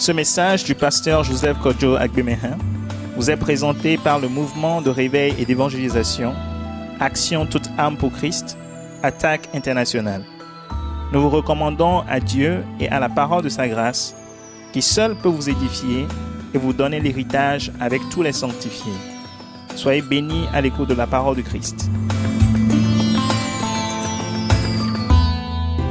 Ce message du pasteur Joseph Kodjo Agbemehin vous est présenté par le mouvement de réveil et d'évangélisation Action toute âme pour Christ, Attaque internationale. Nous vous recommandons à Dieu et à la parole de sa grâce, qui seul peut vous édifier et vous donner l'héritage avec tous les sanctifiés. Soyez bénis à l'écoute de la parole de Christ.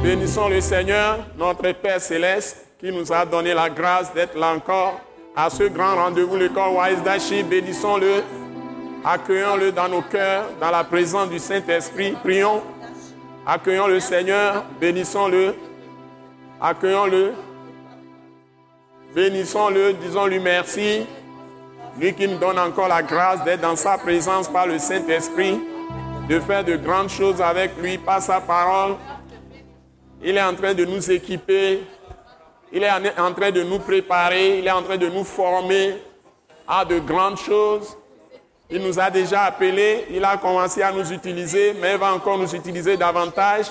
Bénissons le Seigneur, notre Père céleste, qui nous a donné la grâce d'être là encore à ce grand rendez-vous, le corps Wise Dashi. Bénissons-le, accueillons-le dans nos cœurs, dans la présence du Saint-Esprit. Prions, accueillons le Seigneur, bénissons-le, accueillons-le, bénissons-le, disons-lui merci. Lui qui nous donne encore la grâce d'être dans sa présence par le Saint-Esprit, de faire de grandes choses avec lui par sa parole. Il est en train de nous équiper, il est en train de nous préparer, il est en train de nous former à de grandes choses. Il nous a déjà appelés, il a commencé à nous utiliser, mais il va encore nous utiliser davantage.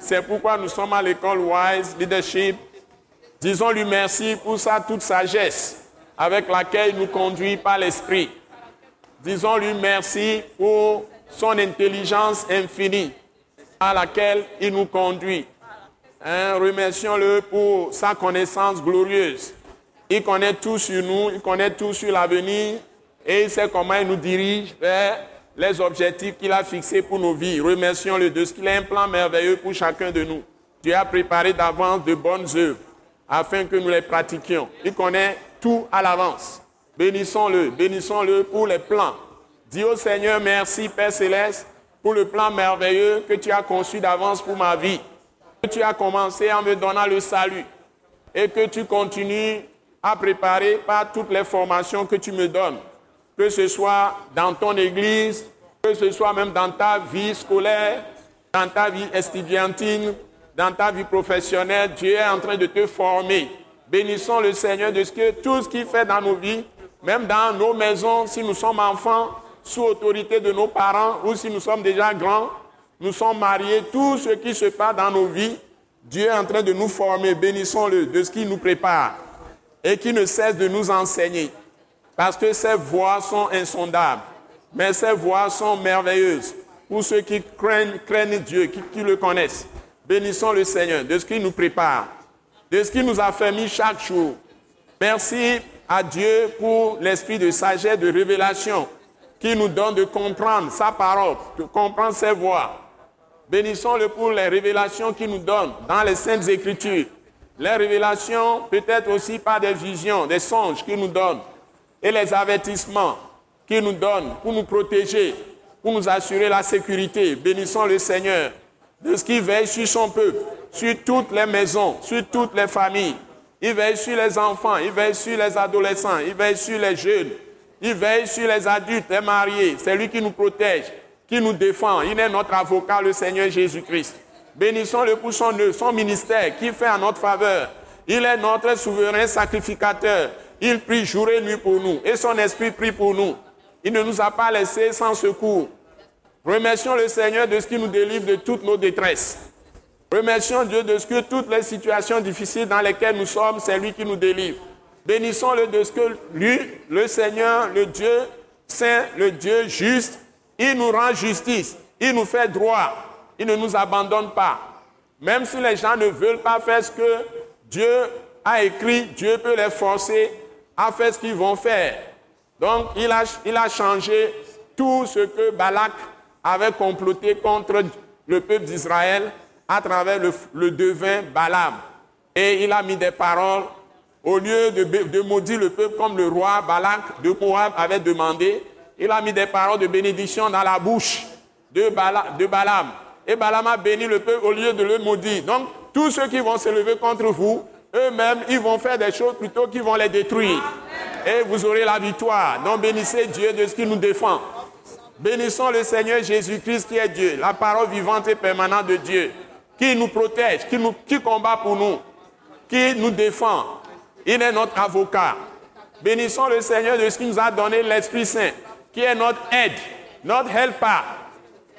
C'est pourquoi nous sommes à l'école Wise Leadership. Disons-lui merci pour sa toute sagesse avec laquelle il nous conduit par l'Esprit. Disons-lui merci pour son intelligence infinie à laquelle il nous conduit. Hein, remercions-le pour sa connaissance glorieuse. Il connaît tout sur nous, il connaît tout sur l'avenir et il sait comment il nous dirige vers les objectifs qu'il a fixés pour nos vies. Remercions-le de ce qu'il a un plan merveilleux pour chacun de nous. Dieu a préparé d'avance de bonnes œuvres afin que nous les pratiquions. Il connaît tout à l'avance. Bénissons-le, bénissons-le pour les plans. Dis au Seigneur merci Père céleste pour le plan merveilleux que tu as conçu d'avance pour ma vie tu as commencé en me donnant le salut et que tu continues à préparer par toutes les formations que tu me donnes, que ce soit dans ton église, que ce soit même dans ta vie scolaire, dans ta vie estudiantine, dans ta vie professionnelle, Dieu est en train de te former. Bénissons le Seigneur de ce que tout ce qu'il fait dans nos vies, même dans nos maisons, si nous sommes enfants, sous autorité de nos parents, ou si nous sommes déjà grands, nous sommes mariés, tout ce qui se passe dans nos vies, Dieu est en train de nous former, bénissons-le, de ce qu'il nous prépare et qui ne cesse de nous enseigner. Parce que ces voies sont insondables, mais ces voies sont merveilleuses pour ceux qui craignent, Dieu, qui, qui, le connaissent. Bénissons le Seigneur de ce qu'il nous prépare, de ce qu'il nous a mis chaque jour. Merci à Dieu pour l'esprit de sagesse, de révélation, qui nous donne de comprendre sa parole, de comprendre ses voies Bénissons-le pour les révélations qu'il nous donne dans les Saintes Écritures. Les révélations, peut-être aussi par des visions, des songes qu'il nous donne. Et les avertissements qu'il nous donne pour nous protéger, pour nous assurer la sécurité. Bénissons le Seigneur de ce qu'il veille sur son peuple, sur toutes les maisons, sur toutes les familles. Il veille sur les enfants, il veille sur les adolescents, il veille sur les jeunes, il veille sur les adultes, les mariés. C'est lui qui nous protège qui nous défend. Il est notre avocat, le Seigneur Jésus-Christ. Bénissons-le pour son son ministère qui fait en notre faveur. Il est notre souverain sacrificateur. Il prie jour et nuit pour nous et son esprit prie pour nous. Il ne nous a pas laissés sans secours. Remercions le Seigneur de ce qui nous délivre de toutes nos détresses. Remercions Dieu de ce que toutes les situations difficiles dans lesquelles nous sommes, c'est lui qui nous délivre. Bénissons-le de ce que lui, le Seigneur, le Dieu saint, le Dieu juste, il nous rend justice. Il nous fait droit. Il ne nous abandonne pas. Même si les gens ne veulent pas faire ce que Dieu a écrit, Dieu peut les forcer à faire ce qu'ils vont faire. Donc, il a, changé tout ce que Balak avait comploté contre le peuple d'Israël à travers le, le, devin Balaam. Et il a mis des paroles, au lieu de, de maudire le peuple comme le roi Balak de Moab avait demandé, il a mis des paroles de bénédiction dans la bouche de, Balaam. Et Balaam a béni le peuple au lieu de le maudire. Donc, tous ceux qui vont se lever contre vous, eux-mêmes, ils vont faire des choses plutôt qu'ils vont les détruire. Et vous aurez la victoire. Donc, bénissez Dieu de ce qui nous défend. Bénissons le Seigneur Jésus-Christ qui est Dieu, la parole vivante et permanente de Dieu, qui nous protège, qui, qui combat pour nous, qui nous défend. Il est notre avocat. Bénissons le Seigneur de ce qui nous a donné l'Esprit Saint qui est notre aide, notre helper.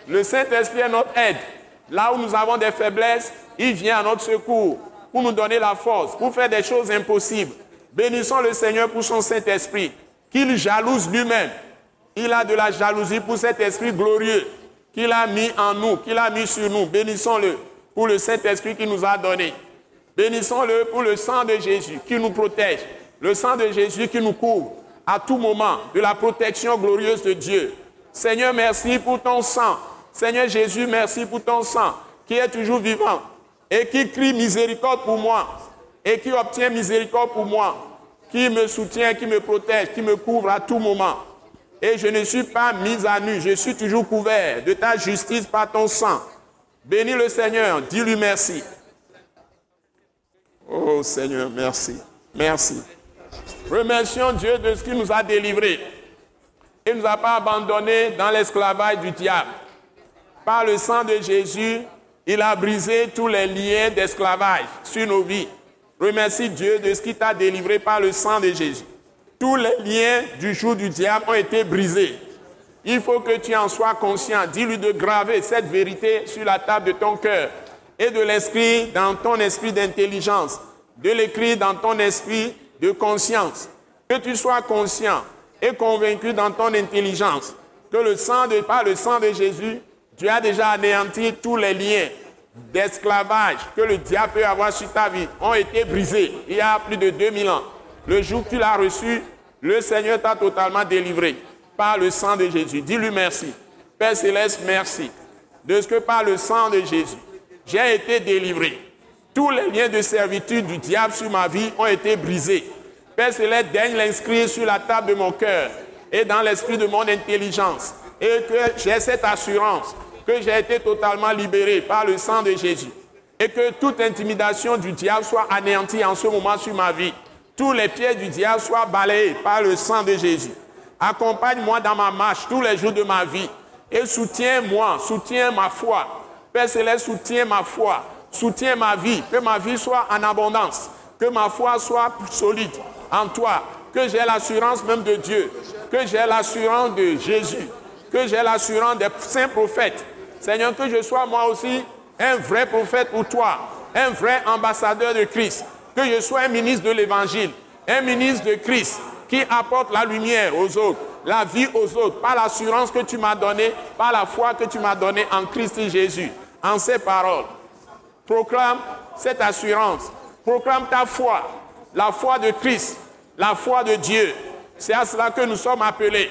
Le Saint-Esprit est notre aide. Là où nous avons des faiblesses, il vient à notre secours pour nous donner la force, pour faire des choses impossibles. Bénissons le Seigneur pour son Saint-Esprit, qu'il jalouse lui-même. Il a de la jalousie pour cet esprit glorieux qu'il a mis en nous, qu'il a mis sur nous. Bénissons-le pour le Saint-Esprit qu'il nous a donné. Bénissons-le pour le sang de Jésus qui nous protège, le sang de Jésus qui nous couvre à tout moment de la protection glorieuse de Dieu. Seigneur, merci pour ton sang. Seigneur Jésus, merci pour ton sang qui est toujours vivant et qui crie miséricorde pour moi et qui obtient miséricorde pour moi, qui me soutient, qui me protège, qui me couvre à tout moment. Et je ne suis pas mis à nu, je suis toujours couvert de ta justice par ton sang. Bénis le Seigneur, dis-lui merci. Oh Seigneur, merci. Merci. Remercions Dieu de ce qu'il nous a délivrés. Il ne nous a pas abandonnés dans l'esclavage du diable. Par le sang de Jésus, il a brisé tous les liens d'esclavage sur nos vies. Remercie Dieu de ce qu'il t'a délivré par le sang de Jésus. Tous les liens du jour du diable ont été brisés. Il faut que tu en sois conscient. Dis-lui de graver cette vérité sur la table de ton cœur et de l'écrire dans ton esprit d'intelligence, de l'écrire dans ton esprit de conscience. Que tu sois conscient et convaincu dans ton intelligence que le sang de, par le sang de Jésus, tu as déjà anéanti tous les liens d'esclavage que le diable peut avoir sur ta vie, ont été brisés il y a plus de 2000 ans. Le jour que tu l'as reçu, le Seigneur t'a totalement délivré par le sang de Jésus. Dis-lui merci. Père céleste, merci de ce que par le sang de Jésus, j'ai été délivré. Tous les liens de servitude du diable sur ma vie ont été brisés. Père céleste, daigne l'inscrire sur la table de mon cœur et dans l'esprit de mon intelligence. Et que j'ai cette assurance que j'ai été totalement libéré par le sang de Jésus. Et que toute intimidation du diable soit anéantie en ce moment sur ma vie. Tous les pieds du diable soient balayés par le sang de Jésus. Accompagne-moi dans ma marche tous les jours de ma vie et soutiens-moi, soutiens ma foi. Père Céleste, soutiens ma foi, soutiens ma vie, que ma vie soit en abondance, que ma foi soit solide en toi, que j'ai l'assurance même de Dieu, que j'ai l'assurance de Jésus, que j'ai l'assurance des saints prophètes. Seigneur, que je sois moi aussi un vrai prophète pour toi, un vrai ambassadeur de Christ, que je sois un ministre de l'Évangile, un ministre de Christ qui apporte la lumière aux autres, la vie aux autres, par l'assurance que tu m'as donnée, par la foi que tu m'as donnée en Christ Jésus, en ces paroles. Proclame cette assurance, proclame ta foi, la foi de Christ, la foi de Dieu. C'est à cela que nous sommes appelés.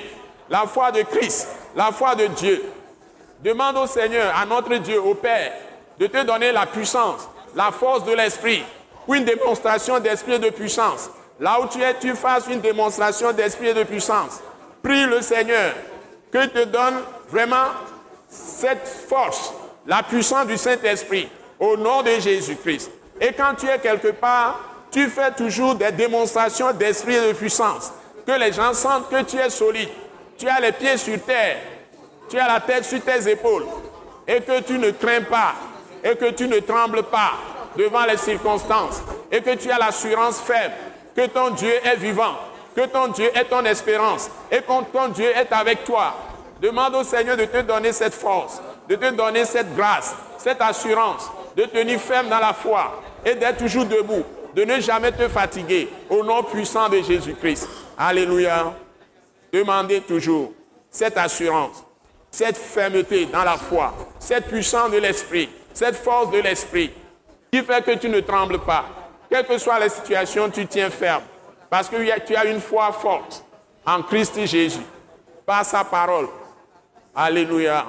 La foi de Christ, la foi de Dieu. Demande au Seigneur, à notre Dieu, au Père, de te donner la puissance, la force de l'Esprit, une démonstration d'esprit de puissance. Là où tu es, tu fasses une démonstration d'esprit de puissance. Prie le Seigneur que te donne vraiment cette force, la puissance du Saint-Esprit, au nom de Jésus-Christ. Et quand tu es quelque part, tu fais toujours des démonstrations d'esprit et de puissance. Que les gens sentent que tu es solide. Tu as les pieds sur terre. Tu as la tête sur tes épaules. Et que tu ne crains pas. Et que tu ne trembles pas devant les circonstances. Et que tu as l'assurance faible que ton Dieu est vivant, que ton Dieu est ton espérance et que ton Dieu est avec toi. Demande au Seigneur de te donner cette force, de te donner cette grâce, cette assurance, de tenir ferme dans la foi et d'être toujours debout, de ne jamais te fatiguer au nom puissant de Jésus-Christ. Alléluia. Demandez toujours cette assurance, cette fermeté dans la foi, cette puissance de l'esprit, cette force de l'esprit qui fait que tu ne trembles pas, quelle que soit la situation, tu tiens ferme. Parce que tu as une foi forte en Christ Jésus, par sa parole. Alléluia.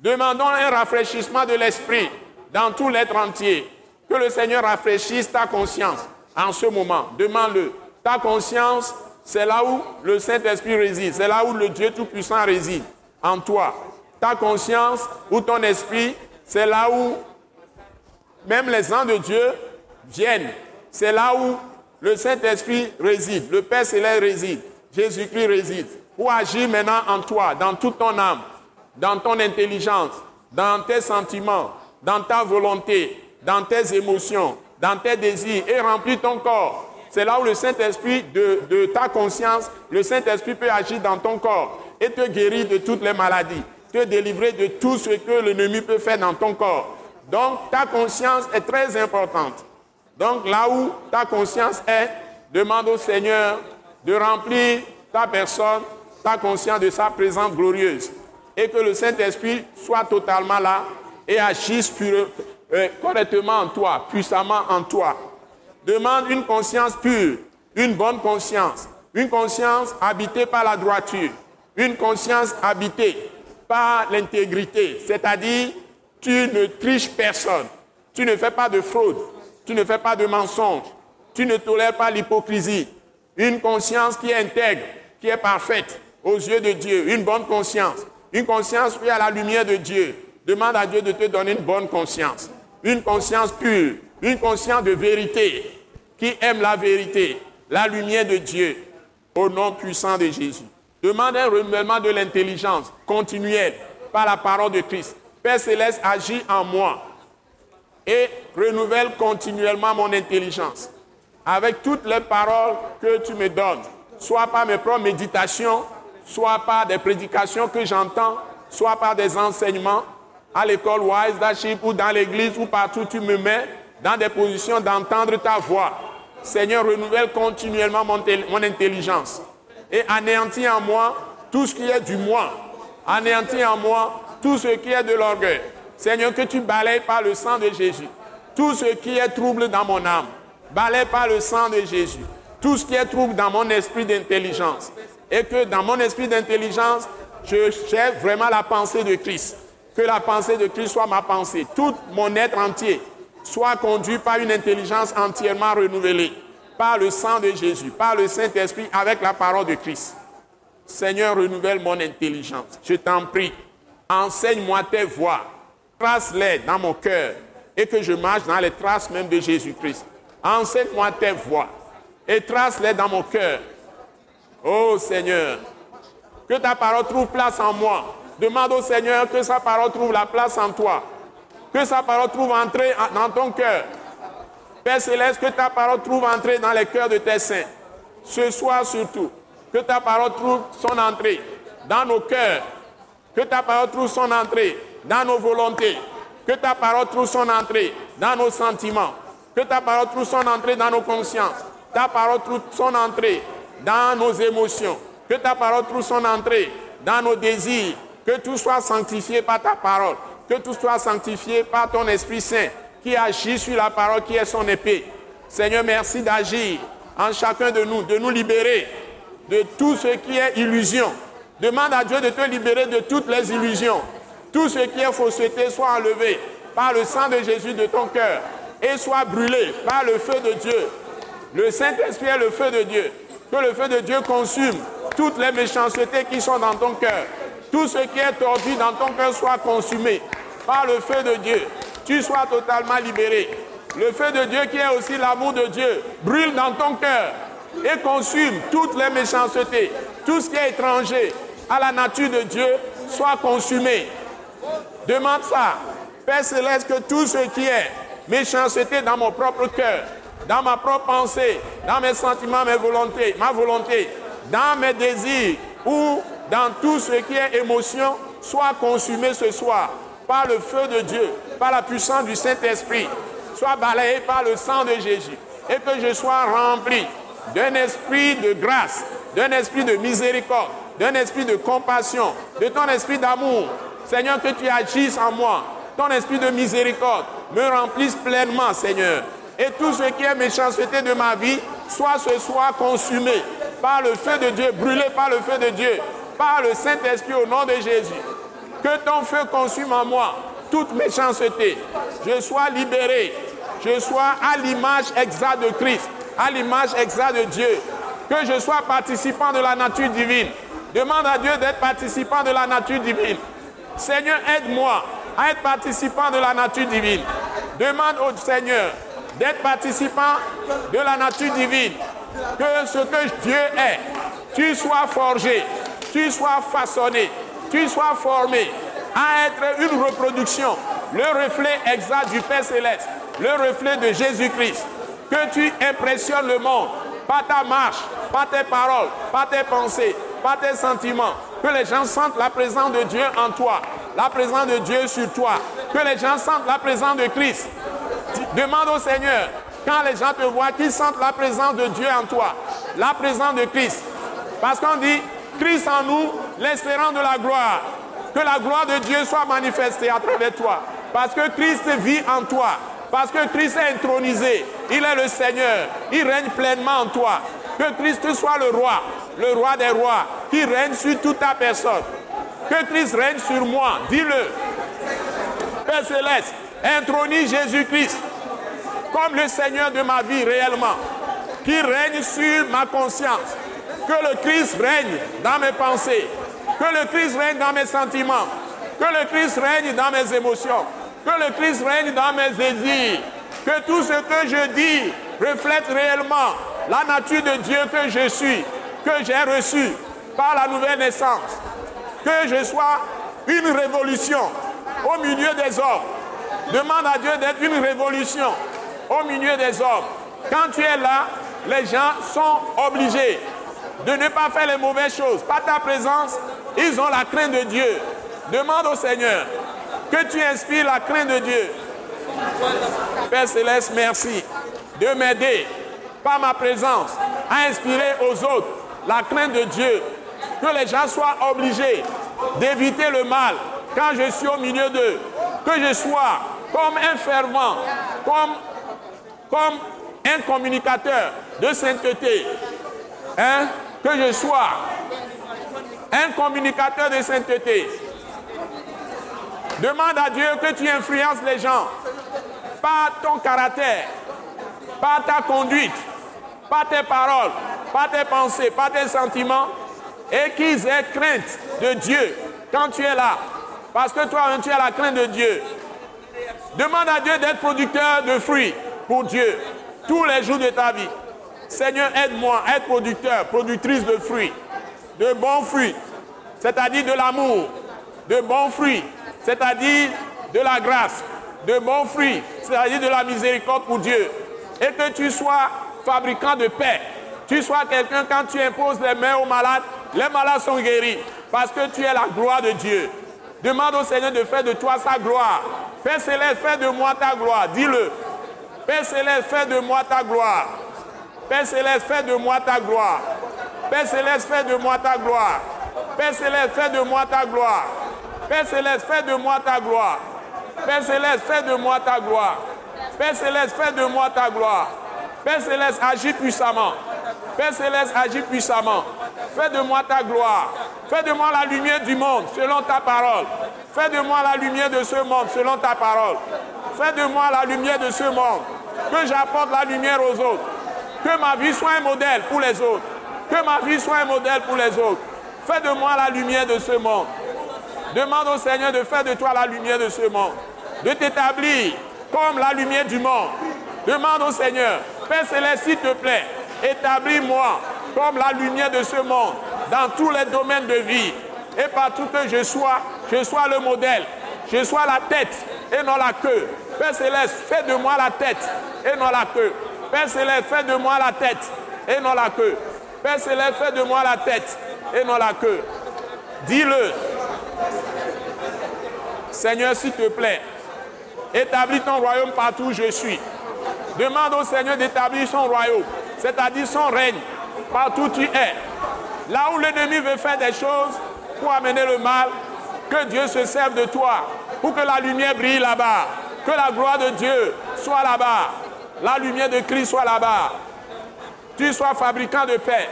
Demandons un rafraîchissement de l'esprit dans tout l'être entier. Que le Seigneur rafraîchisse ta conscience en ce moment. Demande-le. Ta conscience, c'est là où le Saint-Esprit réside. C'est là où le Dieu Tout-Puissant réside. En toi. Ta conscience ou ton esprit, c'est là où même les ans de Dieu viennent. C'est là où le Saint-Esprit réside, le Père Céleste réside, Jésus-Christ réside, pour agir maintenant en toi, dans toute ton âme, dans ton intelligence, dans tes sentiments, dans ta volonté, dans tes émotions, dans tes désirs, et remplir ton corps. C'est là où le Saint-Esprit de, ta conscience, le Saint-Esprit peut agir dans ton corps et te guérir de toutes les maladies, te délivrer de tout ce que l'ennemi peut faire dans ton corps. Donc ta conscience est très importante. Donc là où ta conscience est, Demande au Seigneur de remplir ta personne, ta conscience de sa présence glorieuse. Et que le Saint-Esprit soit totalement là et agisse euh, correctement en toi, puissamment en toi. Demande une conscience pure, une bonne conscience, une conscience habitée par la droiture, une conscience habitée par l'intégrité, c'est-à-dire tu ne triches personne, tu ne fais pas de fraude, tu ne fais pas de mensonge, tu ne tolères pas l'hypocrisie. Une conscience qui est intègre, qui est parfaite aux yeux de Dieu, une bonne conscience, une conscience qui est à la lumière de Dieu. Demande à Dieu de te donner une bonne conscience, une conscience pure, une conscience de vérité, qui aime la vérité, la lumière de Dieu, au nom puissant de Jésus. Demande un renouvellement de l'intelligence continuelle par la parole de Christ. Père céleste, agis en moi et renouvelle continuellement mon intelligence. Avec toutes les paroles que tu me donnes, soit par mes propres méditations, soit par des prédications que j'entends, soit par des enseignements à l'école Wise Daship ou dans l'église ou partout tu me mets dans des positions d'entendre ta voix. Seigneur, renouvelle continuellement mon, mon intelligence et anéantis en moi tout ce qui est du moi. Anéantis en moi tout ce qui est de l'orgueil. Seigneur, que tu balayes par le sang de Jésus tout ce qui est trouble dans mon âme. Balaye par le sang de Jésus tout ce qui est trouble dans mon esprit d'intelligence. Et que dans mon esprit d'intelligence, je cherche vraiment la pensée de Christ. Que la pensée de Christ soit ma pensée. Tout mon être entier soit conduit par une intelligence entièrement renouvelée. Par le sang de Jésus, par le Saint-Esprit, avec la parole de Christ. Seigneur, renouvelle mon intelligence. Je t'en prie. Enseigne-moi tes voies. Trace-les dans mon cœur. Et que je marche dans les traces même de Jésus-Christ. Enseigne-moi tes voies. Et trace-les dans mon cœur. Oh Seigneur, que ta parole trouve place en moi. Demande au Seigneur que sa parole trouve la place en toi. Que sa parole trouve entrée dans ton cœur. Père Céleste, que ta parole trouve entrée dans les cœurs de tes saints. Ce soir surtout, que ta parole trouve son entrée dans nos cœurs. Que ta parole trouve son entrée dans nos volontés. Que ta parole trouve son entrée dans nos sentiments. Que ta parole trouve son entrée dans nos consciences. Ta parole trouve son entrée dans nos émotions. Que ta parole trouve son entrée dans nos désirs. Que tout soit sanctifié par ta parole. Que tout soit sanctifié par ton Esprit Saint qui agit sur la parole qui est son épée. Seigneur, merci d'agir en chacun de nous, de nous libérer de tout ce qui est illusion. Demande à Dieu de te libérer de toutes les illusions. Tout ce qui est fausseté soit enlevé par le sang de Jésus de ton cœur et soit brûlé par le feu de Dieu. Le Saint-Esprit est le feu de Dieu. Que le feu de Dieu consume toutes les méchancetés qui sont dans ton cœur. Tout ce qui est tordu dans ton cœur soit consumé par le feu de Dieu. Tu sois totalement libéré. Le feu de Dieu qui est aussi l'amour de Dieu brûle dans ton cœur et consume toutes les méchancetés. Tout ce qui est étranger à la nature de Dieu soit consumé. Demande ça. Père céleste, que tout ce qui est méchanceté dans mon propre cœur, dans ma propre pensée, dans mes sentiments, mes volontés, ma volonté, dans mes désirs ou dans tout ce qui est émotion, soit consumé ce soir par le feu de Dieu, par la puissance du Saint-Esprit, soit balayé par le sang de Jésus et que je sois rempli d'un esprit de grâce, d'un esprit de miséricorde, d'un esprit de compassion, de ton esprit d'amour. Seigneur, que tu agisses en moi, ton esprit de miséricorde me remplisse pleinement, Seigneur. Et tout ce qui est méchanceté de ma vie soit ce soir consumé par le feu de Dieu, brûlé par le feu de Dieu, le Saint-Esprit au nom de Jésus. Que ton feu consume en moi toute méchanceté. Je sois libéré. Je sois à l'image exacte de Christ, à l'image exacte de Dieu. Que je sois participant de la nature divine. Demande à Dieu d'être participant de la nature divine. Seigneur, aide-moi à être participant de la nature divine. Demande au Seigneur d'être participant de la nature divine. Que ce que Dieu est, tu sois forgé, tu sois façonné, tu sois formé à être une reproduction, le reflet exact du Père céleste, le reflet de Jésus-Christ. Que tu impressionnes le monde par ta marche, par tes paroles, par tes pensées, par tes sentiments. Que les gens sentent la présence de Dieu en toi, la présence de Dieu sur toi. Que les gens sentent la présence de Christ. Demande au Seigneur quand les gens te voient, qu'ils sentent la présence de Dieu en toi, la présence de Christ. Parce qu'on dit, Christ en nous, l'espérance de la gloire. Que la gloire de Dieu soit manifestée à travers toi. Parce que Christ vit en toi. Parce que Christ est intronisé. Il est le Seigneur. Il règne pleinement en toi. Que Christ soit le roi, le roi des rois, qui règne sur toute ta personne. Que Christ règne sur moi. Dis-le. Père céleste, intronise Jésus-Christ comme le Seigneur de ma vie réellement, qui règne sur ma conscience. Que le Christ règne dans mes pensées, que le Christ règne dans mes sentiments, que le Christ règne dans mes émotions, que le Christ règne dans mes désirs, que tout ce que je dis reflète réellement la nature de Dieu que je suis, que j'ai reçu par la nouvelle naissance, que je sois une révolution au milieu des hommes. Demande à Dieu d'être une révolution au milieu des hommes. Quand tu es là, les gens sont obligés de ne pas faire les mauvaises choses. Par ta présence, ils ont la crainte de Dieu. Demande au Seigneur que tu inspires la crainte de Dieu. Père Céleste, merci de m'aider par ma présence à inspirer aux autres la crainte de Dieu. Que les gens soient obligés d'éviter le mal quand je suis au milieu d'eux. Que je sois comme un fervent, comme un communicateur de sainteté. Hein, que je sois un communicateur de sainteté. Demande à Dieu que tu influences les gens par ton caractère, par ta conduite, par tes paroles, par tes pensées, par tes sentiments, et qu'ils aient crainte de Dieu quand tu es là. Parce que toi, tu as la crainte de Dieu. Demande à Dieu d'être producteur de fruits pour Dieu tous les jours de ta vie. Seigneur, aide-moi à être producteur, productrice de fruits, de bons fruits, c'est-à-dire de l'amour, de bons fruits, c'est-à-dire de la grâce, de bons fruits, c'est-à-dire de la miséricorde pour Dieu. Et que tu sois fabricant de paix. Tu sois quelqu'un, quand tu imposes les mains aux malades, les malades sont guéris. Parce que tu es la gloire de Dieu. Demande au Seigneur de faire de toi sa gloire. Père Céleste, fais de moi ta gloire. Dis-le. Père Céleste, fais de moi ta gloire. Père Céleste, fais de moi ta gloire. Père Céleste, fais de moi ta gloire. Père Céleste, fais de moi ta gloire. Père Céleste, fais de moi ta gloire. Père Céleste, fais de moi ta gloire. Père Céleste, fais de moi ta gloire. Père Céleste, agis puissamment. Père Céleste, agis puissamment. Fais de moi ta gloire. Fais de moi la lumière du monde selon ta parole. Fais de moi la lumière de ce monde selon ta parole. Fais de moi la lumière de ce monde. Que j'apporte la lumière aux autres. Que ma vie soit un modèle pour les autres. Que ma vie soit un modèle pour les autres. Fais de moi la lumière de ce monde. Demande au Seigneur de faire de toi la lumière de ce monde. De t'établir comme la lumière du monde. Demande au Seigneur, Père Céleste, s'il te plaît, établis-moi comme la lumière de ce monde dans tous les domaines de vie. Et partout que je sois, je sois le modèle. Je sois la tête et non la queue. Père Céleste, fais de moi la tête et non la queue. Père Céleste, fais de moi la tête et non la queue. Père Céleste, fais de moi la tête et non la queue. Dis-le. Seigneur, s'il te plaît, établis ton royaume partout où je suis. Demande au Seigneur d'établir son royaume, c'est-à-dire son règne, partout où tu es. Là où l'ennemi veut faire des choses pour amener le mal, que Dieu se serve de toi, pour que la lumière brille là-bas. Que la gloire de Dieu soit là-bas. La lumière de Christ soit là-bas. Tu sois fabricant de paix.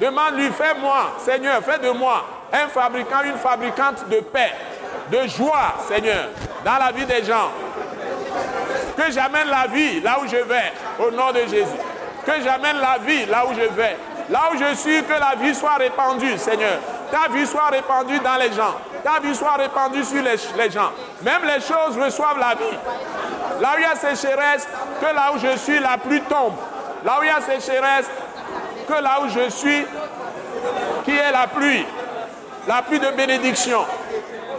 Demande-lui, fais-moi, Seigneur, fais de moi un fabricant, une fabricante de paix, de joie, Seigneur, dans la vie des gens. Que j'amène la vie là où je vais, au nom de Jésus. Que j'amène la vie là où je vais. Là où je suis, que la vie soit répandue, Seigneur. Ta vie soit répandue dans les gens ta vie soit répandue sur les, gens. Même les choses reçoivent la vie. Là où il y a sécheresse, que là où je suis, la pluie tombe. Là où il y a sécheresse, que là où je suis, qui est la pluie. La pluie de bénédiction.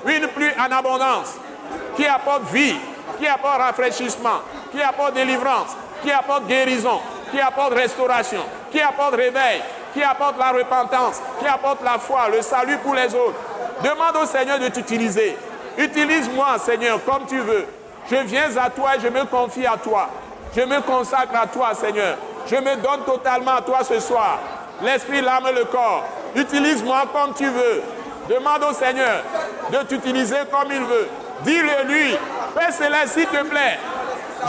Une pluie en abondance, qui apporte vie, qui apporte rafraîchissement, qui apporte délivrance, qui apporte guérison, qui apporte restauration, qui apporte réveil, qui apporte la repentance, qui apporte la foi, le salut pour les autres. Demande au Seigneur de t'utiliser. Utilise-moi, Seigneur, comme tu veux. Je viens à toi et je me confie à toi. Je me consacre à toi, Seigneur. Je me donne totalement à toi ce soir. L'esprit, l'âme et le corps. Utilise-moi comme tu veux. Demande au Seigneur de t'utiliser comme il veut. Dis-le lui. Père Céleste, s'il te plaît,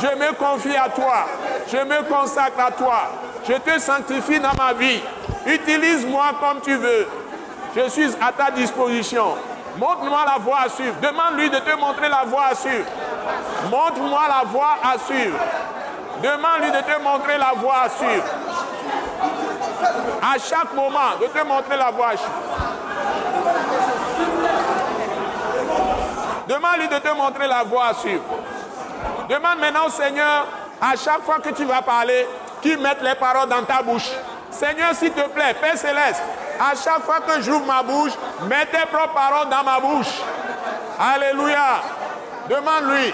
je me confie à toi. Je me consacre à toi. Je te sanctifie dans ma vie. Utilise-moi comme tu veux. Je suis à ta disposition. Montre-moi la voie à suivre. Demande-lui de te montrer la voie à suivre. Montre-moi la voie à suivre. Demande-lui de te montrer la voie à suivre. À chaque moment, de te montrer la voie à suivre. Demande-lui de te montrer la voie à suivre. Demande maintenant au Seigneur, à chaque fois que tu vas parler, qu'il mette les paroles dans ta bouche. Seigneur, s'il te plaît, Père Céleste, à chaque fois que j'ouvre ma bouche, mets tes propres paroles dans ma bouche. Alléluia. Demande-lui.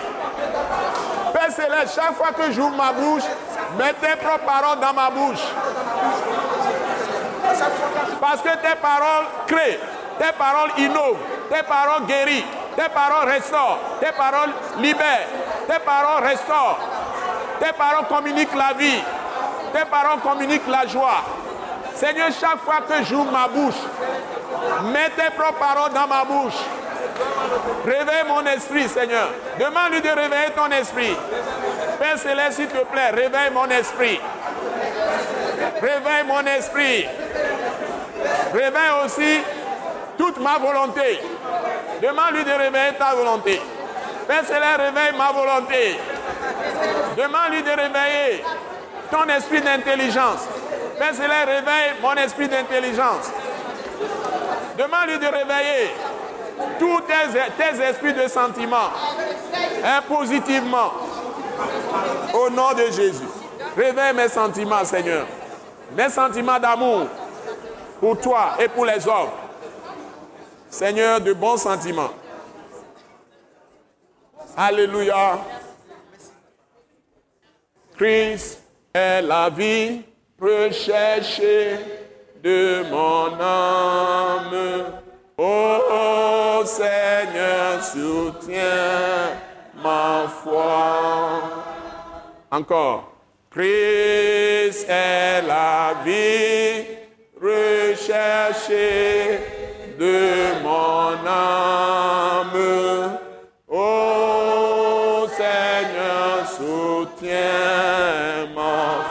Père Céleste, chaque fois que j'ouvre ma bouche, mets tes propres paroles dans ma bouche. Parce que tes paroles créent, tes paroles innovent, tes paroles guérissent, tes paroles restaurent, tes paroles libèrent, tes paroles restaurent, tes paroles communiquent la vie, tes paroles communiquent la joie. Seigneur, chaque fois que j'ouvre ma bouche, mets tes propres paroles dans ma bouche. Réveille mon esprit, Seigneur. Demande-lui de réveiller ton esprit. Père Céleste, s'il te plaît, réveille mon esprit. Réveille mon esprit. Réveille aussi toute ma volonté. Demande-lui de réveiller ta volonté. Père Céleste, réveille ma volonté. Demande-lui de réveiller ton esprit d'intelligence. Père Céleste, réveille mon esprit d'intelligence. Demande-lui de réveiller tous tes, esprits de sentiment, impositivement, au nom de Jésus. Réveille mes sentiments, Seigneur. Mes sentiments d'amour pour toi et pour les hommes. Seigneur, de bons sentiments. Alléluia. Christ est la vie recherchée de mon âme. Oh Seigneur, soutiens ma foi. Encore. Christ est la vie recherchée de mon âme.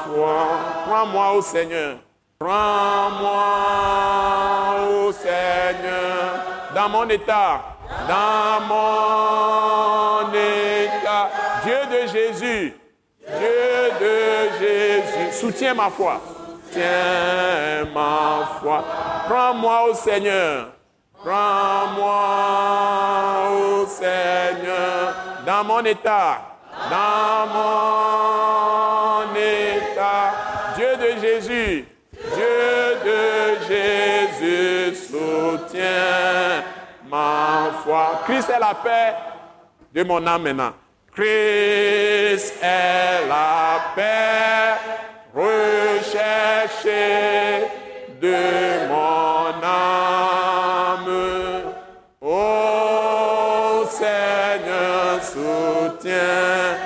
Prends-moi, au Seigneur. Prends-moi, au Seigneur, dans mon état, dans mon état. Dieu de Jésus, Dieu de Jésus, soutiens ma foi. Tiens ma foi. Prends-moi au Seigneur. Prends-moi au Seigneur dans mon état, dans mon état. Jésus, Dieu de Jésus, soutiens ma foi. Christ est la paix de mon âme maintenant. Christ est la paix recherchée de mon âme. Oh Seigneur, soutiens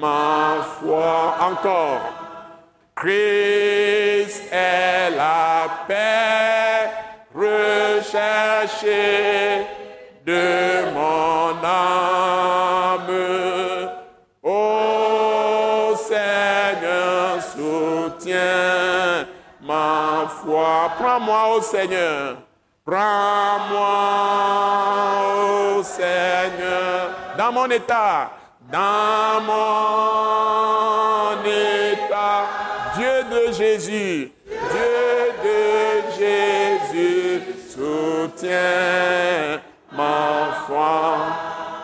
ma foi. Encore. Christ est la paix recherchée de mon âme. Oh Seigneur, soutiens ma foi. Prends-moi, au Seigneur. Prends-moi, au Seigneur, dans mon état, dans mon état. Dieu de Jésus, Dieu de Jésus, soutiens ma foi.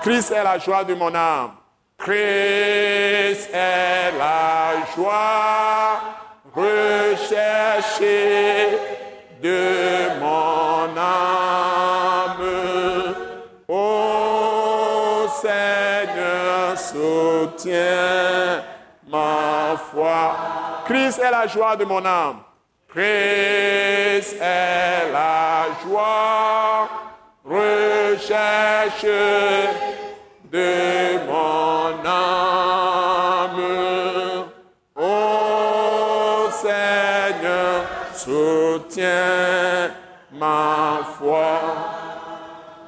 Christ est la joie de mon âme. Christ est la joie recherchée de mon âme. Oh Seigneur, soutiens ma foi. Christ est la joie de mon âme. Christ est la joie, recherche de mon âme. Ô Seigneur, soutiens ma foi.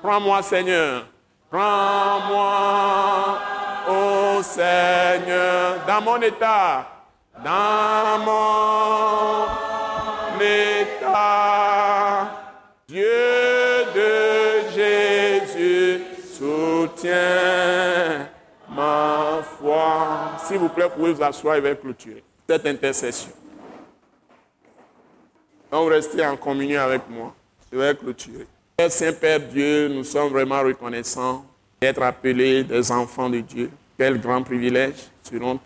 Prends-moi, Seigneur. Prends-moi, ô Seigneur, dans mon état dans mon état. Dieu de Jésus, soutiens ma foi. S'il vous plaît, pouvez vous asseoir et vais clôturer cette intercession. Donc, restez en communion avec moi. Je vais clôturer. Saint-Père Dieu, nous sommes vraiment reconnaissants d'être appelés des enfants de Dieu. Quel grand privilège selon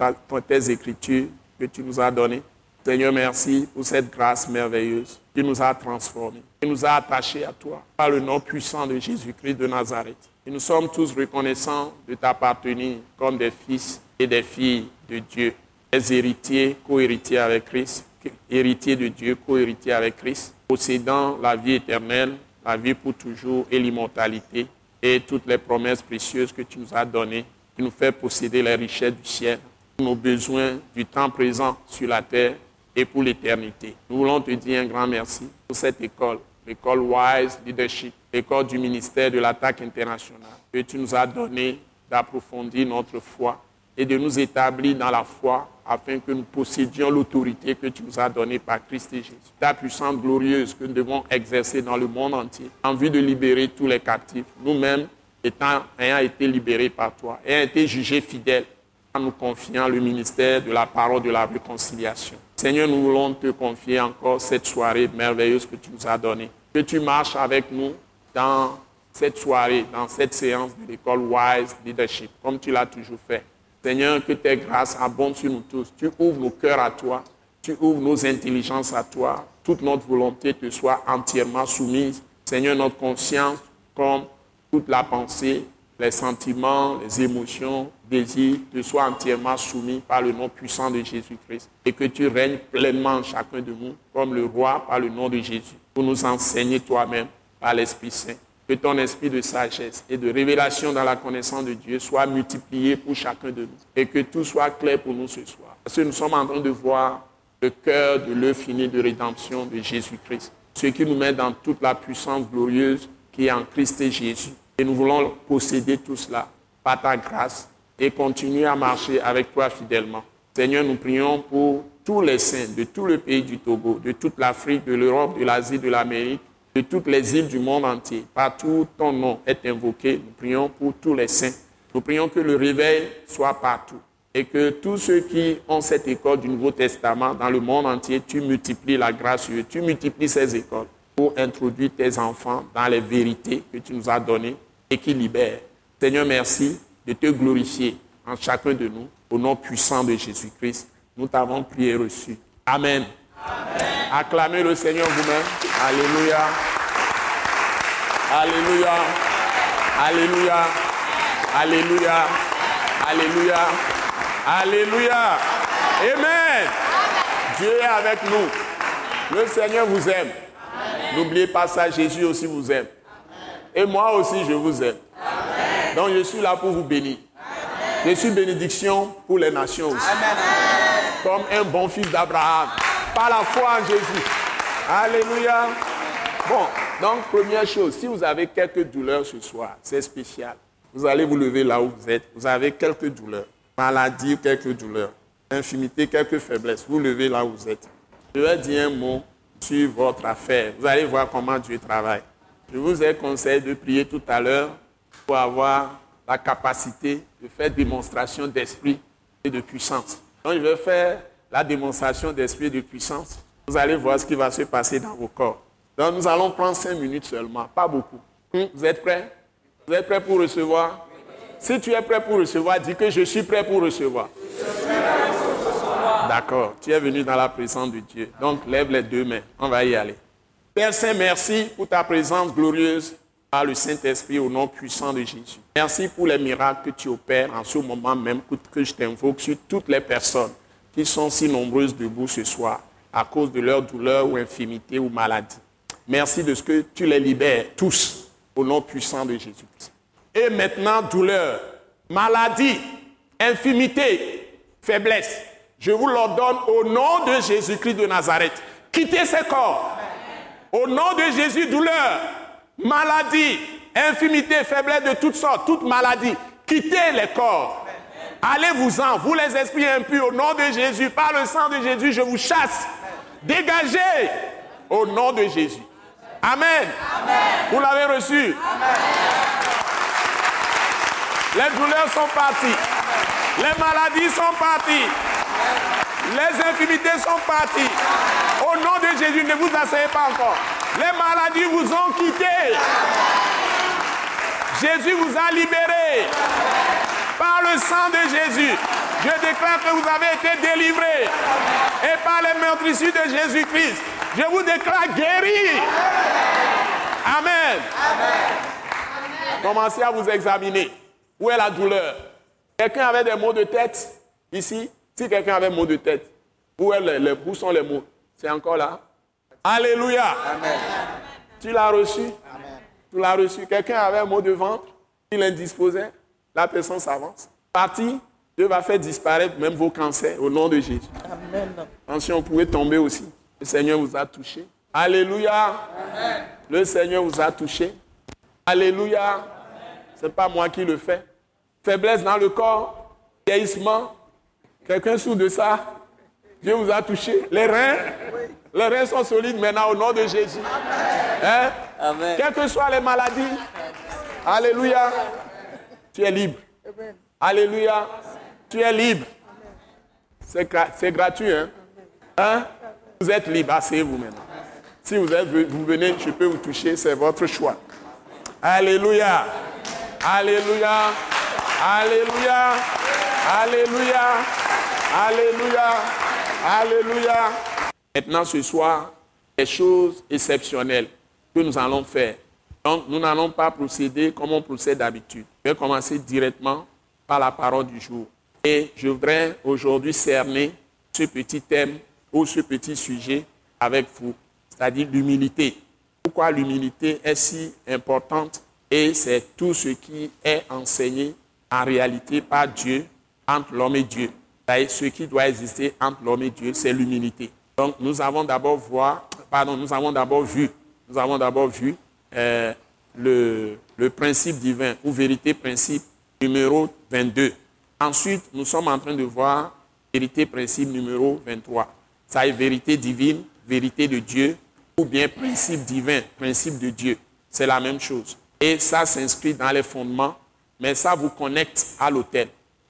tes écritures que tu nous as données. Seigneur, merci pour cette grâce merveilleuse qui nous a transformés, qui nous a attachés à toi par le nom puissant de Jésus-Christ de Nazareth. Et nous sommes tous reconnaissants de t'appartenir comme des fils et des filles de Dieu, des héritiers, co-héritiers avec Christ, héritiers de Dieu, co-héritiers avec Christ, possédant la vie éternelle, la vie pour toujours et l'immortalité et toutes les promesses précieuses que tu nous as données, qui nous fait posséder les richesses du ciel, nos besoins du temps présent sur la terre et pour l'éternité. Nous voulons te dire un grand merci pour cette école, l'école Wise Leadership l'école du ministère de l'attaque internationale, que tu nous as donné d'approfondir notre foi et de nous établir dans la foi afin que nous possédions l'autorité que tu nous as donnée par Christ et Jésus. Ta puissance glorieuse que nous devons exercer dans le monde entier en vue de libérer tous les captifs, nous-mêmes étant, ayant été libérés par toi, ayant été jugés fidèles, en nous confiant le ministère de la parole de la réconciliation. Seigneur, nous voulons te confier encore cette soirée merveilleuse que tu nous as donnée. Que tu marches avec nous dans cette soirée, dans cette séance de l'école Wise Leadership, comme tu l'as toujours fait. Seigneur, que tes grâces abondent sur nous tous. Tu ouvres nos cœurs à toi, tu ouvres nos intelligences à toi. Toute notre volonté te soit entièrement soumise. Seigneur, notre conscience, comme toute la pensée, les sentiments, les émotions, désirs, te soient entièrement soumis par le nom puissant de Jésus-Christ. Et que tu règnes pleinement en chacun de nous, comme le roi par le nom de Jésus, pour nous enseigner toi-même par l'Esprit Saint. Que ton esprit de sagesse et de révélation dans la connaissance de Dieu soit multiplié pour chacun de nous. Et que tout soit clair pour nous ce soir. Parce que nous sommes en train de voir le cœur de l'œuvre finie de rédemption de Jésus-Christ. Ce qui nous met dans toute la puissance glorieuse qui est en Christ et Jésus. Et nous voulons posséder tout cela par ta grâce et continuer à marcher avec toi fidèlement. Seigneur, nous prions pour tous les saints de tout le pays du Togo, de toute l'Afrique, de l'Europe, de l'Asie, de l'Amérique, de toutes les îles du monde entier. Partout ton nom est invoqué. Nous prions pour tous les saints. Nous prions que le réveil soit partout et que tous ceux qui ont cette école du Nouveau Testament dans le monde entier, tu multiplies la grâce. Tu multiplies ces écoles pour introduire tes enfants dans les vérités que tu nous as données et qui libèrent. Seigneur, merci de te glorifier en chacun de nous. Au nom puissant de Jésus-Christ, nous t'avons prié et reçu. Amen. Acclamez le Seigneur vous-même. Alléluia. Alléluia. Alléluia. Alléluia. Alléluia. Alléluia. Amen. Dieu est avec nous. Le Seigneur vous aime. N'oubliez pas ça, Jésus aussi vous aime. Et moi aussi, je vous aime. Donc je suis là pour vous bénir. Je suis bénédiction pour les nations aussi. Comme un bon fils d'Abraham par la foi en Jésus. Alléluia. Bon, donc première chose, si vous avez quelques douleurs ce soir, c'est spécial. Vous allez vous lever là où vous êtes. Vous avez quelques douleurs, maladie, quelques douleurs, infimité, quelques faiblesses. Vous levez là où vous êtes. Je vais dire un mot sur votre affaire. Vous allez voir comment Dieu travaille. Je vous ai conseillé de prier tout à l'heure pour avoir la capacité de faire démonstration d'esprit et de puissance. Donc je vais faire la démonstration d'esprit de puissance, vous allez voir ce qui va se passer dans vos corps. Donc nous allons prendre cinq minutes seulement, pas beaucoup. Hmm, vous êtes prêts? Vous êtes prêts pour recevoir? Si tu es prêt pour recevoir, dis que je suis prêt pour recevoir. D'accord, tu es venu dans la présence de Dieu. Donc lève les deux mains, on va y aller. Père Saint, merci pour ta présence glorieuse par le Saint-Esprit au nom puissant de Jésus. Merci pour les miracles que tu opères en ce moment même que je t'invoque sur toutes les personnes qui sont si nombreuses debout ce soir à cause de leur douleur ou infimité ou maladie. Merci de ce que tu les libères tous au nom puissant de Jésus-Christ. Et maintenant, douleur, maladie, infimité, faiblesse, je vous l'ordonne au nom de Jésus-Christ de Nazareth quittez ces corps. Au nom de Jésus, douleur, maladie, infimité, faiblesse de toutes sortes, toute maladie, quittez les corps. Allez-vous-en, vous les esprits impurs, au nom de Jésus, par le sang de Jésus, je vous chasse. Dégagez au nom de Jésus. Amen. Vous l'avez reçu. Les douleurs sont parties. Les maladies sont parties. Les infimités sont parties. Au nom de Jésus, ne vous asseyez pas encore. Les maladies vous ont quitté. Jésus vous a libéré. Par le sang de Jésus, je déclare que vous avez été délivrés. Et par les meurtrissures de Jésus-Christ, je vous déclare guéri. Amen. Commencez à vous examiner. Où est la douleur? Quelqu'un avait des maux de tête ici? Si quelqu'un avait maux de tête, où, sont les maux? C'est encore là Alléluia. Amen. Tu l'as reçu? Amen. Tu l'as reçu. Quelqu'un avait un mot de ventre? Il indisposait. La personne s'avance. Parti, Dieu va faire disparaître même vos cancers au nom de Jésus. Amen. Attention, vous pouvez tomber aussi. Le Seigneur vous a touché. Alléluia. Amen. Le Seigneur vous a touché. Alléluia. Ce n'est pas moi qui le fais. Faiblesse dans le corps, vieillissement. Quelqu'un sous de ça? Dieu vous a touché. Les reins, les reins sont solides maintenant au nom de Jésus. Hein? Amen. Quelles que soient les maladies. Alléluia. Tu es libre. Alléluia. Tu es libre. C'est gratuit. Hein? hein? Vous êtes libre. Asseyez-vous maintenant. Si vous, êtes, vous venez, je peux vous toucher. C'est votre choix. Alléluia. Alléluia. Alléluia. Alléluia. Alléluia. Alléluia. Maintenant, ce soir, des choses exceptionnelles que nous allons faire. Donc, nous n'allons pas procéder comme on procède d'habitude. Je vais commencer directement par la parole du jour. Et je voudrais aujourd'hui cerner ce petit thème ou ce petit sujet avec vous, c'est-à-dire l'humilité. Pourquoi l'humilité est si importante et c'est tout ce qui est enseigné en réalité par Dieu entre l'homme et Dieu? Ce qui doit exister entre l'homme et Dieu, c'est l'humilité. Donc nous avons d'abord pardon, nous avons d'abord vu, nous avons d'abord vu euh, le, le principe divin ou vérité principe numéro 22. Ensuite, nous sommes en train de voir vérité principe numéro 23. Ça est vérité divine, vérité de Dieu, ou bien principe divin, principe de Dieu. C'est la même chose. Et ça s'inscrit dans les fondements, mais ça vous connecte à l'autel.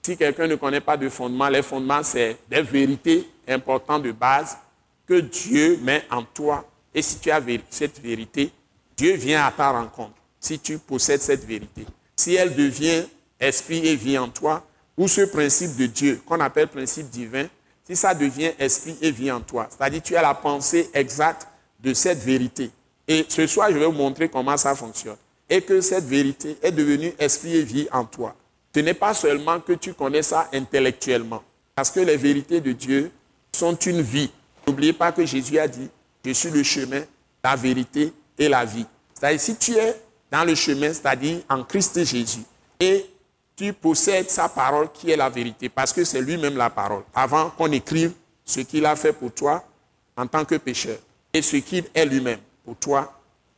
Si quelqu'un ne connaît pas de fondements, les fondements, c'est des vérités importantes de base que Dieu met en toi. Et si tu as cette vérité, Dieu vient à ta rencontre. Si tu possèdes cette vérité. Si elle devient esprit et vie en toi, ou ce principe de Dieu qu'on appelle principe divin, si ça devient esprit et vie en toi, c'est-à-dire tu as la pensée exacte de cette vérité. Et ce soir, je vais vous montrer comment ça fonctionne et que cette vérité est devenue esprit et vie en toi. Ce n'est pas seulement que tu connais ça intellectuellement, parce que les vérités de Dieu sont une vie. N'oubliez pas que Jésus a dit, je suis le chemin, la vérité et la vie. C'est-à-dire, si tu es dans le chemin, c'est-à-dire en Christ Jésus, et tu possèdes sa parole qui est la vérité, parce que c'est lui-même la parole, avant qu'on écrive ce qu'il a fait pour toi en tant que pécheur, et ce qu'il est lui-même pour toi,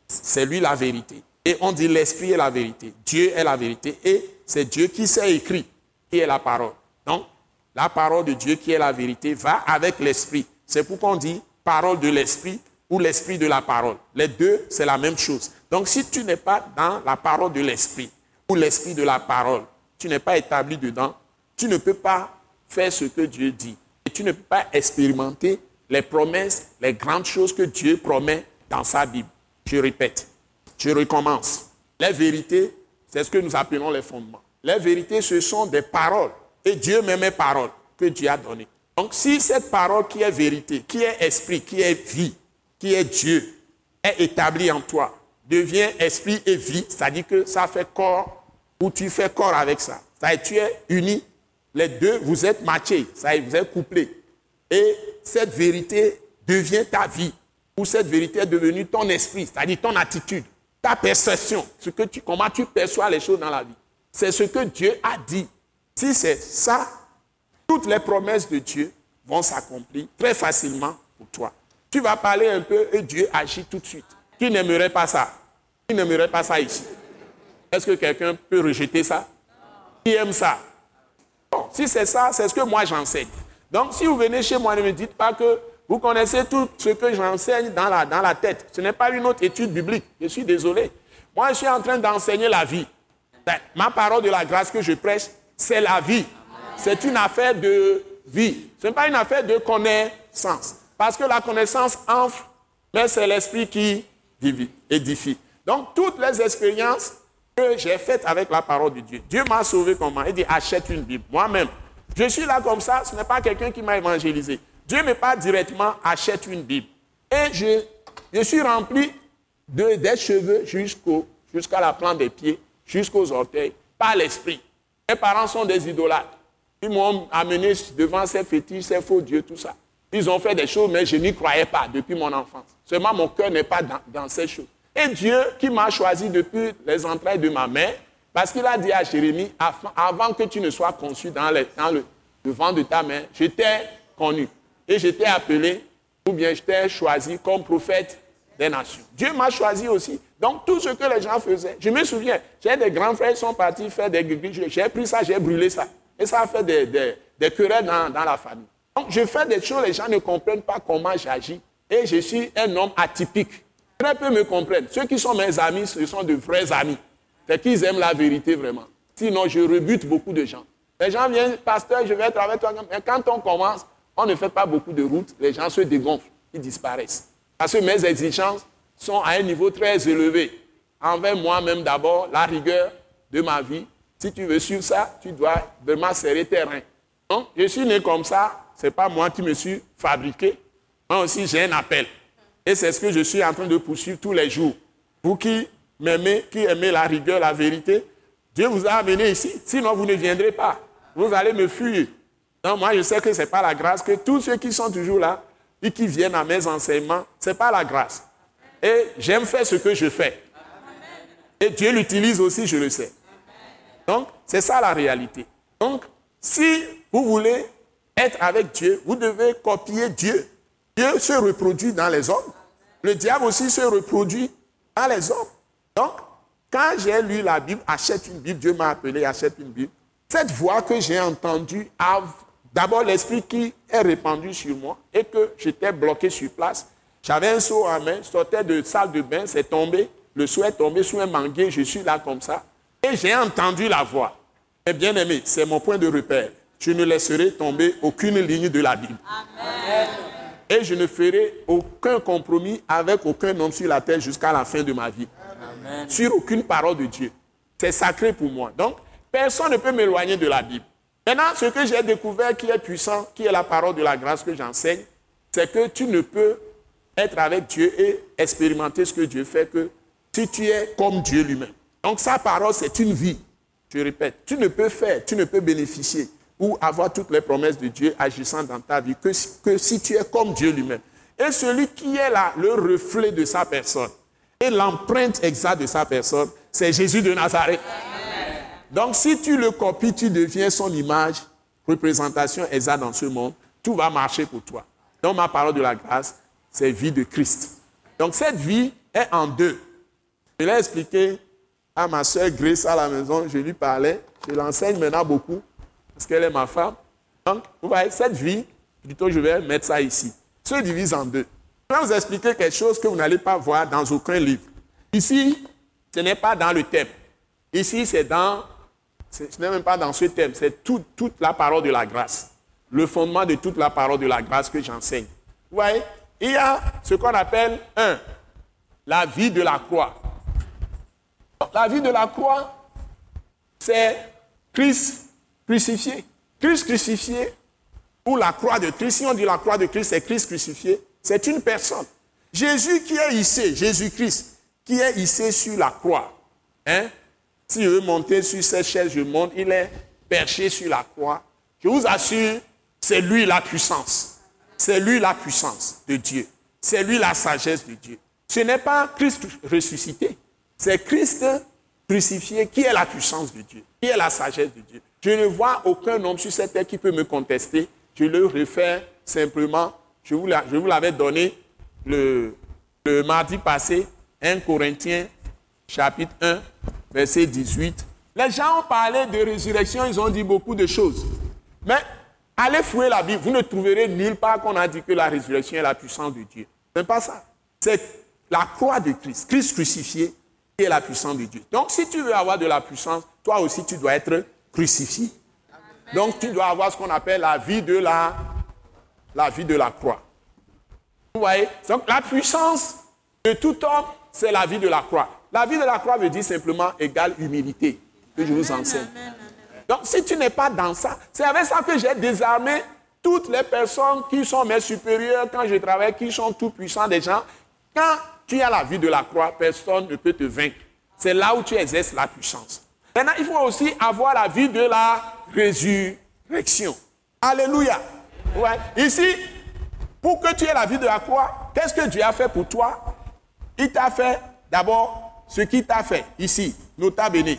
c'est lui la vérité. Et on dit l'esprit est la vérité. Dieu est la vérité. Et c'est Dieu qui s'est écrit, qui est la parole. Donc, la parole de Dieu qui est la vérité va avec l'esprit. C'est pourquoi on dit parole de l'esprit ou l'esprit de la parole. Les deux, c'est la même chose. Donc, si tu n'es pas dans la parole de l'esprit ou l'esprit de la parole, tu n'es pas établi dedans, tu ne peux pas faire ce que Dieu dit. Et tu ne peux pas expérimenter les promesses, les grandes choses que Dieu promet dans sa Bible. Je répète, je recommence. Les vérités, c'est ce que nous appelons les fondements. Les vérités, ce sont des paroles. Et Dieu met mes paroles que Dieu a données. Donc si cette parole qui est vérité, qui est esprit, qui est vie, qui est Dieu, est établie en toi, devient esprit et vie, c'est-à-dire que ça fait corps, ou tu fais corps avec ça. C'est-à-dire tu es uni, les deux, vous êtes matchés, c'est-à-dire vous êtes couplés. Et cette vérité devient ta vie, ou cette vérité est devenue ton esprit, c'est-à-dire ton attitude ta perception, comment tu perçois les choses dans la vie. C'est ce que Dieu a dit. Si c'est ça, toutes les promesses de Dieu vont s'accomplir très facilement pour toi. Tu vas parler un peu et Dieu agit tout de suite. Qui n'aimerait pas ça? Qui n'aimerait pas ça ici? Est-ce que quelqu'un peut rejeter ça? Qui aime ça? Bon, si c'est ça, c'est ce que moi j'enseigne. Donc, si vous venez chez moi, ne me dites pas que vous connaissez tout ce que j'enseigne dans la, dans la tête. Ce n'est pas une autre étude biblique. Je suis désolé. Moi, je suis en train d'enseigner la vie. Ben, ma parole de la grâce que je prêche, c'est la vie. C'est une affaire de vie. Ce n'est pas une affaire de connaissance. Parce que la connaissance enfle, mais c'est l'esprit qui édifie. Donc, toutes les expériences que j'ai faites avec la parole de Dieu, Dieu m'a sauvé comment? Il dit achète une Bible. Moi-même, je suis là comme ça, ce n'est pas quelqu'un qui m'a évangélisé. Dieu me parle directement, achète une Bible. Et je, je suis rempli de, des cheveux jusqu'à la plante des pieds, jusqu'aux orteils, par l'esprit. Mes parents sont des idolâtres. Ils m'ont amené devant ces fétiches, ces faux dieux, tout ça. Ils ont fait des choses, mais je n'y croyais pas depuis mon enfance. Seulement, mon cœur n'est pas dans, ces choses. Et Dieu, qui m'a choisi depuis les entrailles de ma mère, parce qu'il a dit à Jérémie, avant que tu ne sois conçu dans, le, le vent de ta mère, j'étais connu. Et j'étais appelé, ou bien j'étais choisi comme prophète des nations. Dieu m'a choisi aussi. Donc tout ce que les gens faisaient, je me souviens, j'ai des grands frères qui sont partis faire des guéguis, j'ai pris ça, j'ai brûlé ça. Et ça a fait des, des, querelles dans, dans, la famille. Donc je fais des choses, les gens ne comprennent pas comment j'agis. Et je suis un homme atypique. Très peu me comprennent. Ceux qui sont mes amis, ce sont de vrais amis. C'est qu'ils aiment la vérité vraiment. Sinon, je rebute beaucoup de gens. Les gens viennent, pasteur, je vais être avec toi. Mais quand on commence, on ne fait pas beaucoup de routes, les gens se dégonflent, ils disparaissent. Parce que mes exigences sont à un niveau très élevé. Envers moi-même d'abord, la rigueur de ma vie. Si tu veux suivre ça, tu dois vraiment serrer tes reins. Donc, je suis né comme ça, ce n'est pas moi qui me suis fabriqué. Moi aussi, j'ai un appel. Et c'est ce que je suis en train de poursuivre tous les jours. Vous qui m'aimez, qui aimez la rigueur, la vérité, Dieu vous a amené ici. Sinon, vous ne viendrez pas. Vous allez me fuir. Donc moi, je sais que ce n'est pas la grâce, que tous ceux qui sont toujours là et qui viennent à mes enseignements, ce n'est pas la grâce. Et j'aime faire ce que je fais. Et Dieu l'utilise aussi, je le sais. Donc, c'est ça la réalité. Donc, si vous voulez être avec Dieu, vous devez copier Dieu. Dieu se reproduit dans les hommes. Le diable aussi se reproduit dans les hommes. Donc, quand j'ai lu la Bible, achète une Bible, Dieu m'a appelé, achète une Bible. Cette voix que j'ai entendue a D'abord, l'esprit qui est répandu sur moi et que j'étais bloqué sur place. J'avais un seau en main, sortais de salle de bain, c'est tombé, le seau est tombé sous un manguier, je suis là comme ça. Et j'ai entendu la voix. Et bien aimé, c'est mon point de repère. Je ne laisserai tomber aucune ligne de la Bible. Amen. Et je ne ferai aucun compromis avec aucun homme sur la terre jusqu'à la fin de ma vie. Amen. Sur aucune parole de Dieu. C'est sacré pour moi. Donc, personne ne peut m'éloigner de la Bible. Maintenant, ce que j'ai découvert qui est puissant, qui est la parole de la grâce que j'enseigne, c'est que tu ne peux être avec Dieu et expérimenter ce que Dieu fait que si tu es comme Dieu lui-même. Donc sa parole, c'est une vie. Je répète, tu ne peux faire, tu ne peux bénéficier ou avoir toutes les promesses de Dieu agissant dans ta vie que, que si tu es comme Dieu lui-même. Et celui qui est là, le reflet de sa personne et l'empreinte exacte de sa personne, c'est Jésus de Nazareth. Donc si tu le copies, tu deviens son image, représentation exacte dans ce monde, tout va marcher pour toi. Donc ma parole de la grâce, c'est vie de Christ. Donc cette vie est en deux. Je l'ai expliqué à ma soeur Grace à la maison, je lui parlais, je l'enseigne maintenant beaucoup, parce qu'elle est ma femme. Donc, vous voyez, cette vie, plutôt je vais mettre ça ici, se divise en deux. Je vais vous expliquer quelque chose que vous n'allez pas voir dans aucun livre. Ici, ce n'est pas dans le thème. Ici, c'est dans ce n'est même pas dans ce thème, c'est toute la parole de la grâce. Le fondement de toute la parole de la grâce que j'enseigne. Vous voyez, il y a ce qu'on appelle, un, la vie de la croix. La vie de la croix, c'est Christ crucifié. Christ crucifié, ou la croix de Christ, si on dit la croix de Christ, c'est Christ crucifié, c'est une personne. Jésus qui est hissé, Jésus-Christ, qui est hissé sur la croix. Hein? Si je veux monter sur cette chaise, je monte. Il est perché sur la croix. Je vous assure, c'est lui la puissance. C'est lui la puissance de Dieu. C'est lui la sagesse de Dieu. Ce n'est pas Christ ressuscité. C'est Christ crucifié qui est la puissance de Dieu, qui est la sagesse de Dieu. Je ne vois aucun homme sur cette terre qui peut me contester. Je le réfère simplement. Je vous l'avais donné le, le mardi passé, 1 Corinthiens chapitre 1, verset 18. Les gens ont parlé de résurrection, ils ont dit beaucoup de choses. Mais allez fouiller la Bible, vous ne trouverez nulle part qu'on a dit que la résurrection est la puissance de Dieu. Ce n'est pas ça. C'est la croix de Christ, Christ crucifié, qui est la puissance de Dieu. Donc si tu veux avoir de la puissance, toi aussi tu dois être crucifié. Donc tu dois avoir ce qu'on appelle la vie de la, la vie de la croix. Vous voyez? Donc la puissance de tout homme, c'est la vie de la croix. La vie de la croix veut dire simplement égale humilité, que je vous enseigne. Donc si tu n'es pas dans ça, c'est avec ça que j'ai désarmé toutes les personnes qui sont mes supérieurs quand je travaille, qui sont tout puissants des gens. Quand tu as la vie de la croix, personne ne peut te vaincre. C'est là où tu exerces la puissance. Maintenant, il faut aussi avoir la vie de la résurrection. Alléluia. Ouais. Ici, pour que tu aies la vie de la croix, qu'est-ce que Dieu a fait pour toi? Il t'a fait d'abord ce qu'il t'a fait ici, nota bene.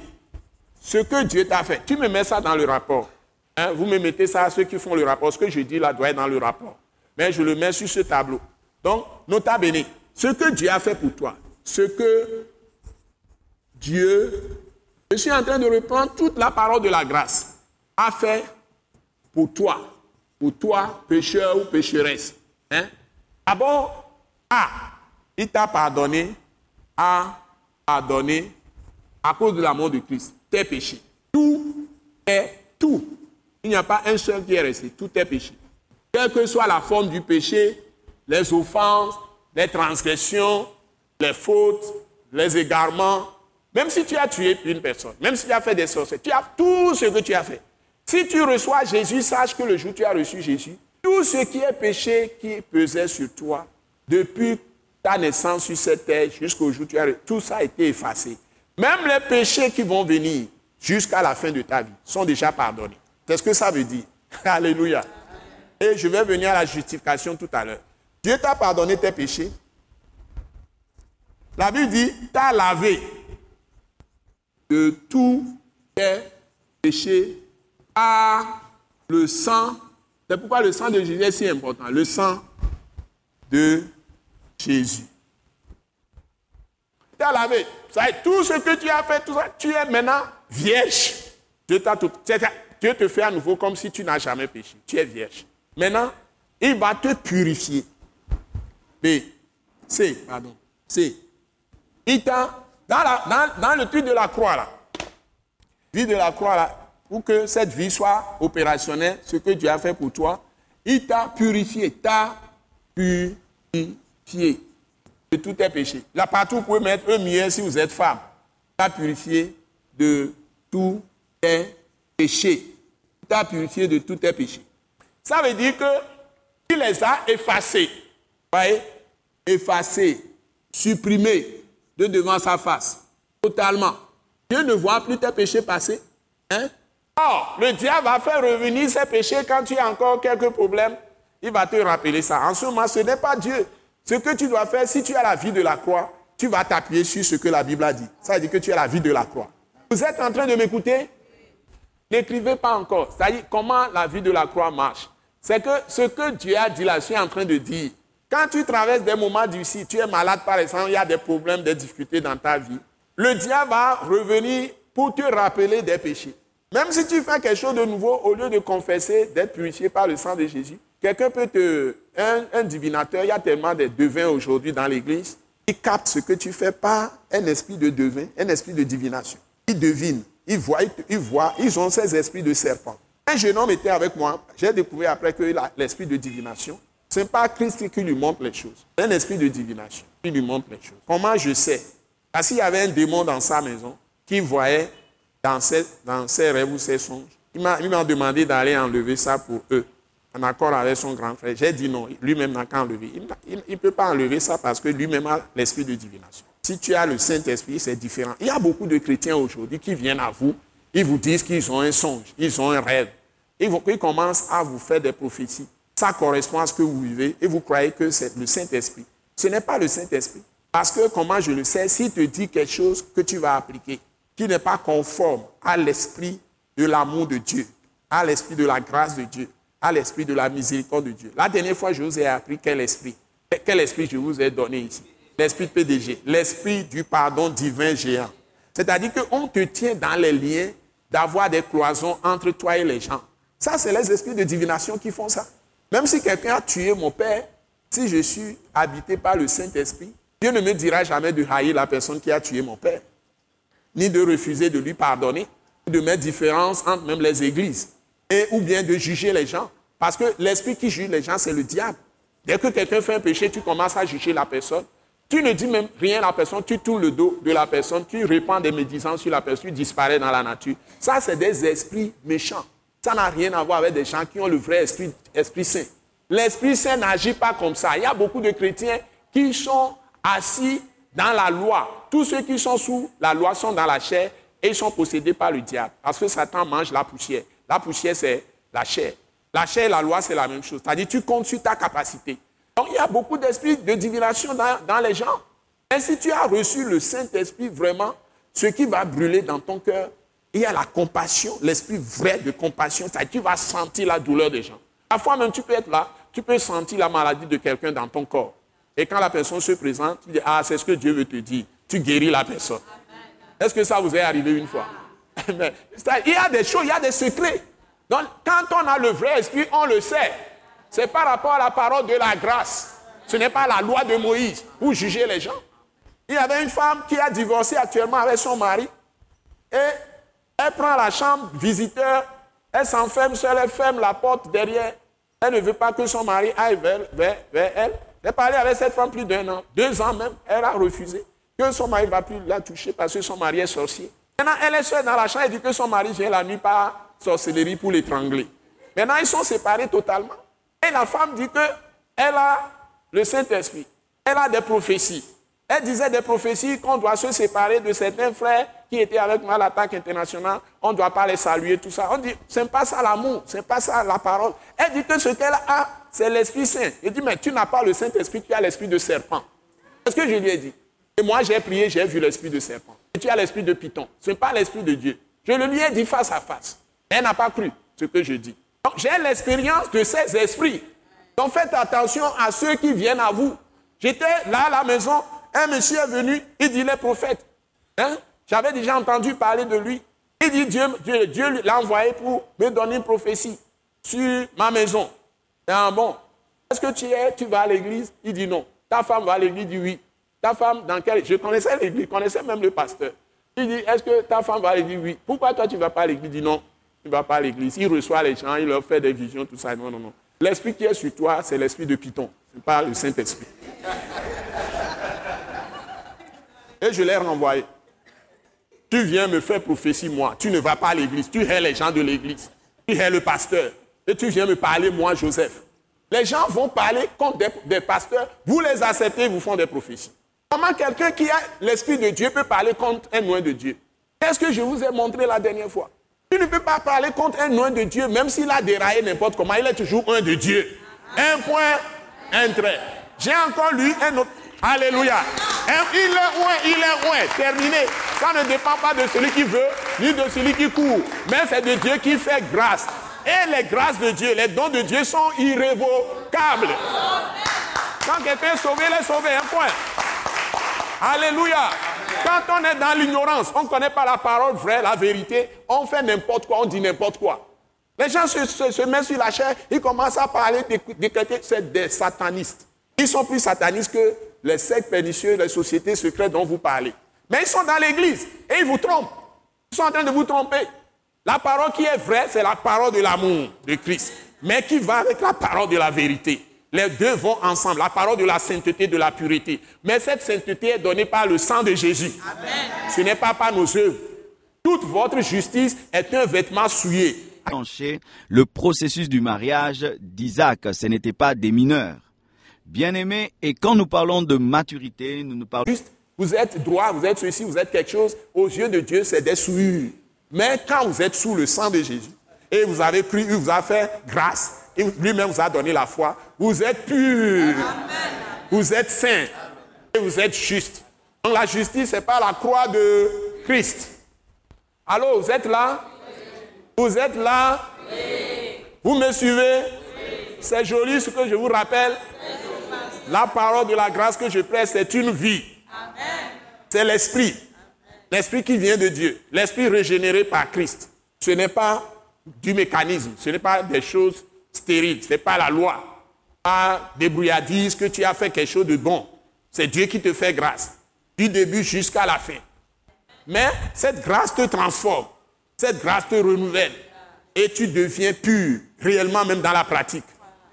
Ce que Dieu t'a fait. Tu me mets ça dans le rapport. Hein, vous me mettez ça à ceux qui font le rapport. Ce que je dis là doit être dans le rapport. Mais je le mets sur ce tableau. Donc, nota bene. Ce que Dieu a fait pour toi. Ce que Dieu. Je suis en train de reprendre toute la parole de la grâce. A fait pour toi. Pour toi, pécheur ou pécheresse. Hein? D'abord, A, il t'a pardonné, a pardonné à cause de l'amour de Christ tes péchés. Tout est tout. Il n'y a pas un seul qui est resté. Tout est péché. Quelle que soit la forme du péché, les offenses, les transgressions, les fautes, les égarements, même si tu as tué une personne, même si tu as fait des sorciers, tu as tout ce que tu as fait. Si tu reçois Jésus, sache que le jour où tu as reçu Jésus, tout ce qui est péché qui pesait sur toi, depuis ta naissance sur cette terre jusqu'au jour où tu as tout ça a été effacé. Même les péchés qui vont venir jusqu'à la fin de ta vie sont déjà pardonnés. Qu'est-ce que ça veut dire? Alléluia. Et je vais venir à la justification tout à l'heure. Dieu t'a pardonné tes péchés. La Bible dit, t'as lavé de tous tes péchés par le sang c'est pourquoi le sang de Jésus est si important. Le sang de Jésus. Tu as lavé. Ça tout ce que tu as fait, tout ça, tu es maintenant vierge. Dieu, Dieu te fait à nouveau comme si tu n'as jamais péché. Tu es vierge. Maintenant, il va te purifier. B. C. Pardon. C. Il t'a. Dans, dans, dans le truc de la croix, là. Vie de la croix, là pour que cette vie soit opérationnelle, ce que Dieu a fait pour toi, il t'a purifié, t'a purifié de tous tes péchés. Là, partout, vous pouvez mettre un mieux si vous êtes femme. T'a purifié de tous tes péchés. T'a purifié de tous tes péchés. Ça veut dire que il les a effacés. Voyez? Effacés, supprimés de devant sa face. Totalement. Dieu ne voit plus tes péchés passer. Hein? Or, le diable va faire revenir ses péchés quand tu as encore quelques problèmes. Il va te rappeler ça. En ce moment, ce n'est pas Dieu. Ce que tu dois faire, si tu as la vie de la croix, tu vas t'appuyer sur ce que la Bible a dit. Ça veut dire que tu as la vie de la croix. Vous êtes en train de m'écouter? N'écrivez pas encore. C'est-à-dire comment la vie de la croix marche? C'est que ce que Dieu a dit là, je suis en train de dire. Quand tu traverses des moments difficiles, tu es malade par exemple, il y a des problèmes, des difficultés dans ta vie, le diable va revenir pour te rappeler des péchés. Même si tu fais quelque chose de nouveau, au lieu de confesser, d'être purifié par le sang de Jésus, quelqu'un peut te... Un, divinateur, il y a tellement de devins aujourd'hui dans l'église, il capte ce que tu fais par un esprit de devin, un esprit de divination. Il devine, il voit, il voit, ils ont ces esprits de serpent. Un jeune homme était avec moi, j'ai découvert après que l'esprit de divination, ce n'est pas Christ qui lui montre les choses, c'est un esprit de divination qui lui montre les choses. Comment je sais? Parce qu'il y avait un démon dans sa maison qui voyait dans ses, dans ses rêves ou ses songes. Il m'a demandé d'aller enlever ça pour eux, en accord avec son grand frère. J'ai dit non, lui-même n'a qu'à enlever. Il ne peut pas enlever ça parce que lui-même a l'esprit de divination. Si tu as le Saint-Esprit, c'est différent. Il y a beaucoup de chrétiens aujourd'hui qui viennent à vous, ils vous disent qu'ils ont un songe, ils ont un rêve. Ils, commencent à vous faire des prophéties. Ça correspond à ce que vous vivez et vous croyez que c'est le Saint-Esprit. Ce n'est pas le Saint-Esprit. Parce que, comment je le sais, s'il te dit quelque chose que tu vas appliquer, qui n'est pas conforme à l'esprit de l'amour de Dieu, à l'esprit de la grâce de Dieu, à l'esprit de la miséricorde de Dieu. La dernière fois, je vous ai appris quel esprit Quel esprit je vous ai donné ici L'esprit de PDG, l'esprit du pardon divin géant. C'est-à-dire qu'on te tient dans les liens d'avoir des cloisons entre toi et les gens. Ça, c'est les esprits de divination qui font ça. Même si quelqu'un a tué mon père, si je suis habité par le Saint-Esprit, Dieu ne me dira jamais de haïr la personne qui a tué mon père, ni de refuser de lui pardonner, de mettre différence entre même les églises, ou bien de juger les gens. Parce que l'esprit qui juge les gens, c'est le diable. Dès que quelqu'un fait un péché, tu commences à juger la personne. Tu ne dis même rien à la personne, tu tournes le dos de la personne, tu répands des médisances sur la personne, tu disparais dans la nature. Ça, c'est des esprits méchants. Ça n'a rien à voir avec des gens qui ont le vrai esprit, esprit saint. L'Esprit Saint n'agit pas comme ça. Il y a beaucoup de chrétiens qui sont assis dans la loi. Tous ceux qui sont sous la loi sont dans la chair et sont possédés par le diable. Parce que Satan mange la poussière. La poussière, c'est la chair. La chair et la loi, c'est la même chose. C'est-à-dire, tu comptes sur ta capacité. Donc il y a beaucoup d'esprits de divination dans, les gens. Et si tu as reçu le Saint-Esprit vraiment, ce qui va brûler dans ton cœur, il y a la compassion, l'esprit vrai de compassion, c'est-à-dire tu vas sentir la douleur des gens. Parfois même tu peux être là, tu peux sentir la maladie de quelqu'un dans ton corps. Et quand la personne se présente, tu dis, ah, c'est ce que Dieu veut te dire. Tu guéris la personne. Est-ce que ça vous est arrivé une fois? Il y a des choses, il y a des secrets. Donc, quand on a le vrai esprit, on le sait. C'est par rapport à la parole de la grâce. Ce n'est pas la loi de Moïse pour juger les gens. Il y avait une femme qui a divorcé actuellement avec son mari. Et elle prend la chambre visiteur, elle s'enferme seule, elle ferme la porte derrière. Elle ne veut pas que son mari aille vers, vers, elle. Elle parlé avec cette femme plus d'un an, deux ans même. Elle a refusé que son mari ne va plus la toucher parce que son mari est sorcier. Maintenant, elle est seule dans la chambre et dit que son mari vient la nuit par sorcellerie pour l'étrangler. Maintenant, ils sont séparés totalement. Et la femme dit qu'elle a le Saint-Esprit. Elle a des prophéties. Elle disait des prophéties qu'on doit se séparer de certains frères qui étaient avec moi à l'attaque internationale. On ne doit pas les saluer, tout ça. On dit, c'est pas ça l'amour, c'est pas ça la parole. Elle dit que ce qu'elle a, c'est l'Esprit Saint. Il dit, mais tu n'as pas le Saint-Esprit, tu as l'esprit de serpent. C'est ce que je lui ai dit. Et moi, j'ai prié, j'ai vu l'esprit de serpent. Et tu as l'esprit de python. Ce n'est pas l'esprit de Dieu. Je le lui ai dit face à face. Elle n'a pas cru ce que je dis. Donc, j'ai l'expérience de ces esprits. Donc, faites attention à ceux qui viennent à vous. J'étais là à la maison, un monsieur est venu, il dit les prophètes. Hein? J'avais déjà entendu parler de lui. Il dit Dieu, Dieu, l'a envoyé pour me donner une prophétie sur ma maison. Ah bon, est-ce que tu es, tu vas à l'église? Il dit non. Ta femme va à l'église Il dit oui. Ta femme, dans quelle Je connaissais l'église, je connaissais même le pasteur. Il dit, est-ce que ta femme va à l'église? Oui. Pourquoi toi tu ne vas pas à l'église? Il dit non. Il ne va pas à l'église. Il reçoit les gens, il leur fait des visions, tout ça. Non, non, non. L'esprit qui est sur toi, c'est l'esprit de Python. Ce n'est pas le Saint-Esprit. Et je l'ai renvoyé. Tu viens me faire prophétie, moi. Tu ne vas pas à l'église. Tu hais les gens de l'église. Tu hais le pasteur. Et tu viens me parler, moi, Joseph. Les gens vont parler contre des, pasteurs. Vous les acceptez, vous font des prophéties. Comment quelqu'un qui a l'esprit de Dieu peut parler contre un noin de Dieu? Qu'est-ce que je vous ai montré la dernière fois? Tu ne peux pas parler contre un nom de Dieu, même s'il a déraillé n'importe comment, il est toujours un de Dieu. Un point, un trait. J'ai encore lu un autre. Alléluia. il est loin, il est loin. Terminé. Ça ne dépend pas de celui qui veut, ni de celui qui court. Mais c'est de Dieu qui fait grâce. Et les grâces de Dieu, les dons de Dieu sont irrévocables. Quand quelqu'un est sauvé, il est sauvé. Un point. Alléluia. Quand on est dans l'ignorance, on ne connaît pas la parole vraie, la vérité, on fait n'importe quoi, on dit n'importe quoi. Les gens se, mettent sur la chair, ils commencent à parler, décréter, c'est des satanistes. Ils sont plus satanistes que les sectes pernicieux, les sociétés secrètes dont vous parlez. Mais ils sont dans l'église et ils vous trompent. Ils sont en train de vous tromper. La parole qui est vraie, c'est la parole de l'amour de Christ, mais qui va avec la parole de la vérité. Les deux vont ensemble, la parole de la sainteté, de la pureté. Mais cette sainteté est donnée par le sang de Jésus. Ce n'est pas par nos œuvres. Toute votre justice est un vêtement souillé. Le processus du mariage d'Isaac, ce n'était pas des mineurs. Bien aimé, et quand nous parlons de maturité, nous nous parlons... Juste, vous êtes droit, vous êtes ceci, vous êtes quelque chose. Aux yeux de Dieu, c'est des souillures. Mais quand vous êtes sous le sang de Jésus, et vous avez cru, il vous a fait grâce, lui-même vous a donné la foi. Vous êtes pur. Vous êtes saint. Et vous êtes juste. Donc la justice, c'est pas la croix de Christ. Alors, vous êtes là? Vous êtes là? Vous me suivez? C'est joli ce que je vous rappelle La parole de la grâce que je prête, c'est une vie. C'est l'esprit. L'esprit qui vient de Dieu. L'esprit régénéré par Christ. Ce n'est pas du mécanisme. Ce n'est pas des choses stériles. Ce pas la loi. Pas des brouillardises que tu as fait quelque chose de bon. C'est Dieu qui te fait grâce. Du début jusqu'à la fin. Mais cette grâce te transforme. Cette grâce te renouvelle. Et tu deviens pur, réellement même dans la pratique.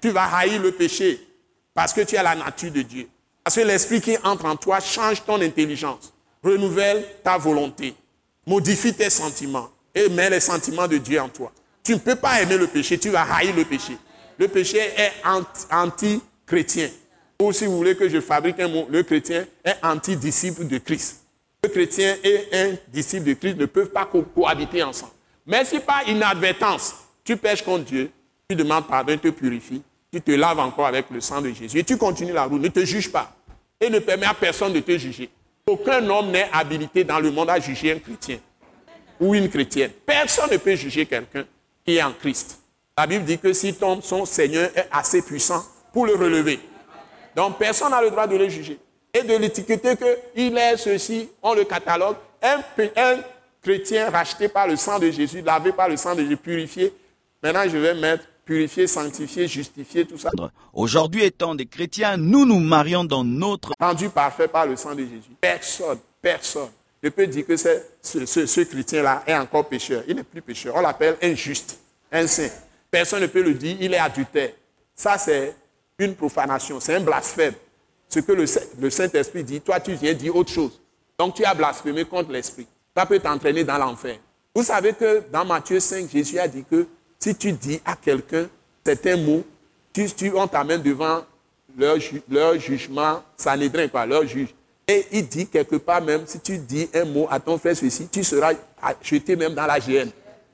Tu vas haïr le péché parce que tu as la nature de Dieu. Parce que l'esprit qui entre en toi change ton intelligence, renouvelle ta volonté, modifie tes sentiments et met les sentiments de Dieu en toi. Tu ne peux pas aimer le péché, tu vas haïr le péché. Le péché est anti-chrétien. Ou si vous voulez que je fabrique un mot, le chrétien est anti-disciple de Christ. Le chrétien et un disciple de Christ ne peuvent pas cohabiter ensemble. Mais si par inadvertance, tu pêches contre Dieu, tu demandes pardon, il te purifie, tu te laves encore avec le sang de Jésus et tu continues la route. Ne te juge pas et ne permets à personne de te juger. Aucun homme n'est habilité dans le monde à juger un chrétien ou une chrétienne. Personne ne peut juger quelqu'un qui est en Christ. La Bible dit que si ton, son Seigneur est assez puissant pour le relever. Donc personne n'a le droit de le juger. Et de l'étiqueter qu'il est ceci, on le catalogue. Un, un chrétien racheté par le sang de Jésus, lavé par le sang de Jésus, purifié. Maintenant, je vais mettre purifié, sanctifié, justifié, tout ça. Aujourd'hui, étant des chrétiens, nous nous marions dans notre... Rendu parfait par le sang de Jésus. Personne, personne ne peut dire que ce, ce chrétien-là est encore pécheur. Il n'est plus pécheur. On l'appelle injuste, un saint. Personne ne peut le dire, il est adultère. Ça, c'est une profanation, c'est un blasphème. Ce que le, Saint-Esprit dit, toi, tu viens dire autre chose. Donc, tu as blasphémé contre l'Esprit. Ça peut t'entraîner dans l'enfer. Vous savez que dans Matthieu 5, Jésus a dit que si tu dis à quelqu'un certains mots, tu, tu, on t'amène devant leur, leur jugement sanédrin, quoi, leur juge. Et il dit quelque part même, si tu dis un mot à ton frère ceci, tu seras jeté même dans la GN.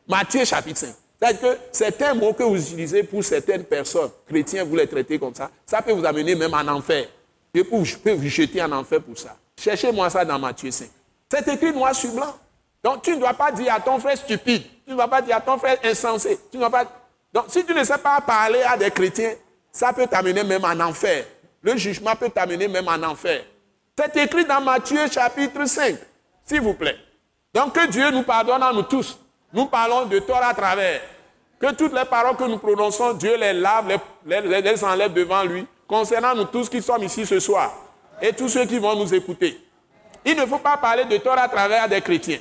Matthieu chapitre 5. C'est-à-dire que certains mots que vous utilisez pour certaines personnes, chrétiens, vous les traitez comme ça, ça peut vous amener même en enfer. Je peux vous jeter en enfer pour ça. Cherchez-moi ça dans Matthieu 5. C'est écrit noir sur blanc. Donc tu ne dois pas dire à ton frère stupide, tu ne dois pas dire à ton frère insensé. Tu ne pas... Donc si tu ne sais pas parler à des chrétiens, ça peut t'amener même en enfer. Le jugement peut t'amener même en enfer. C'est écrit dans Matthieu chapitre 5, s'il vous plaît. Donc que Dieu nous pardonne à nous tous. Nous parlons de tort à travers. Que toutes les paroles que nous prononçons, Dieu les lave, les, les, les enlève devant lui. Concernant nous tous qui sommes ici ce soir et tous ceux qui vont nous écouter. Il ne faut pas parler de tort à travers des chrétiens.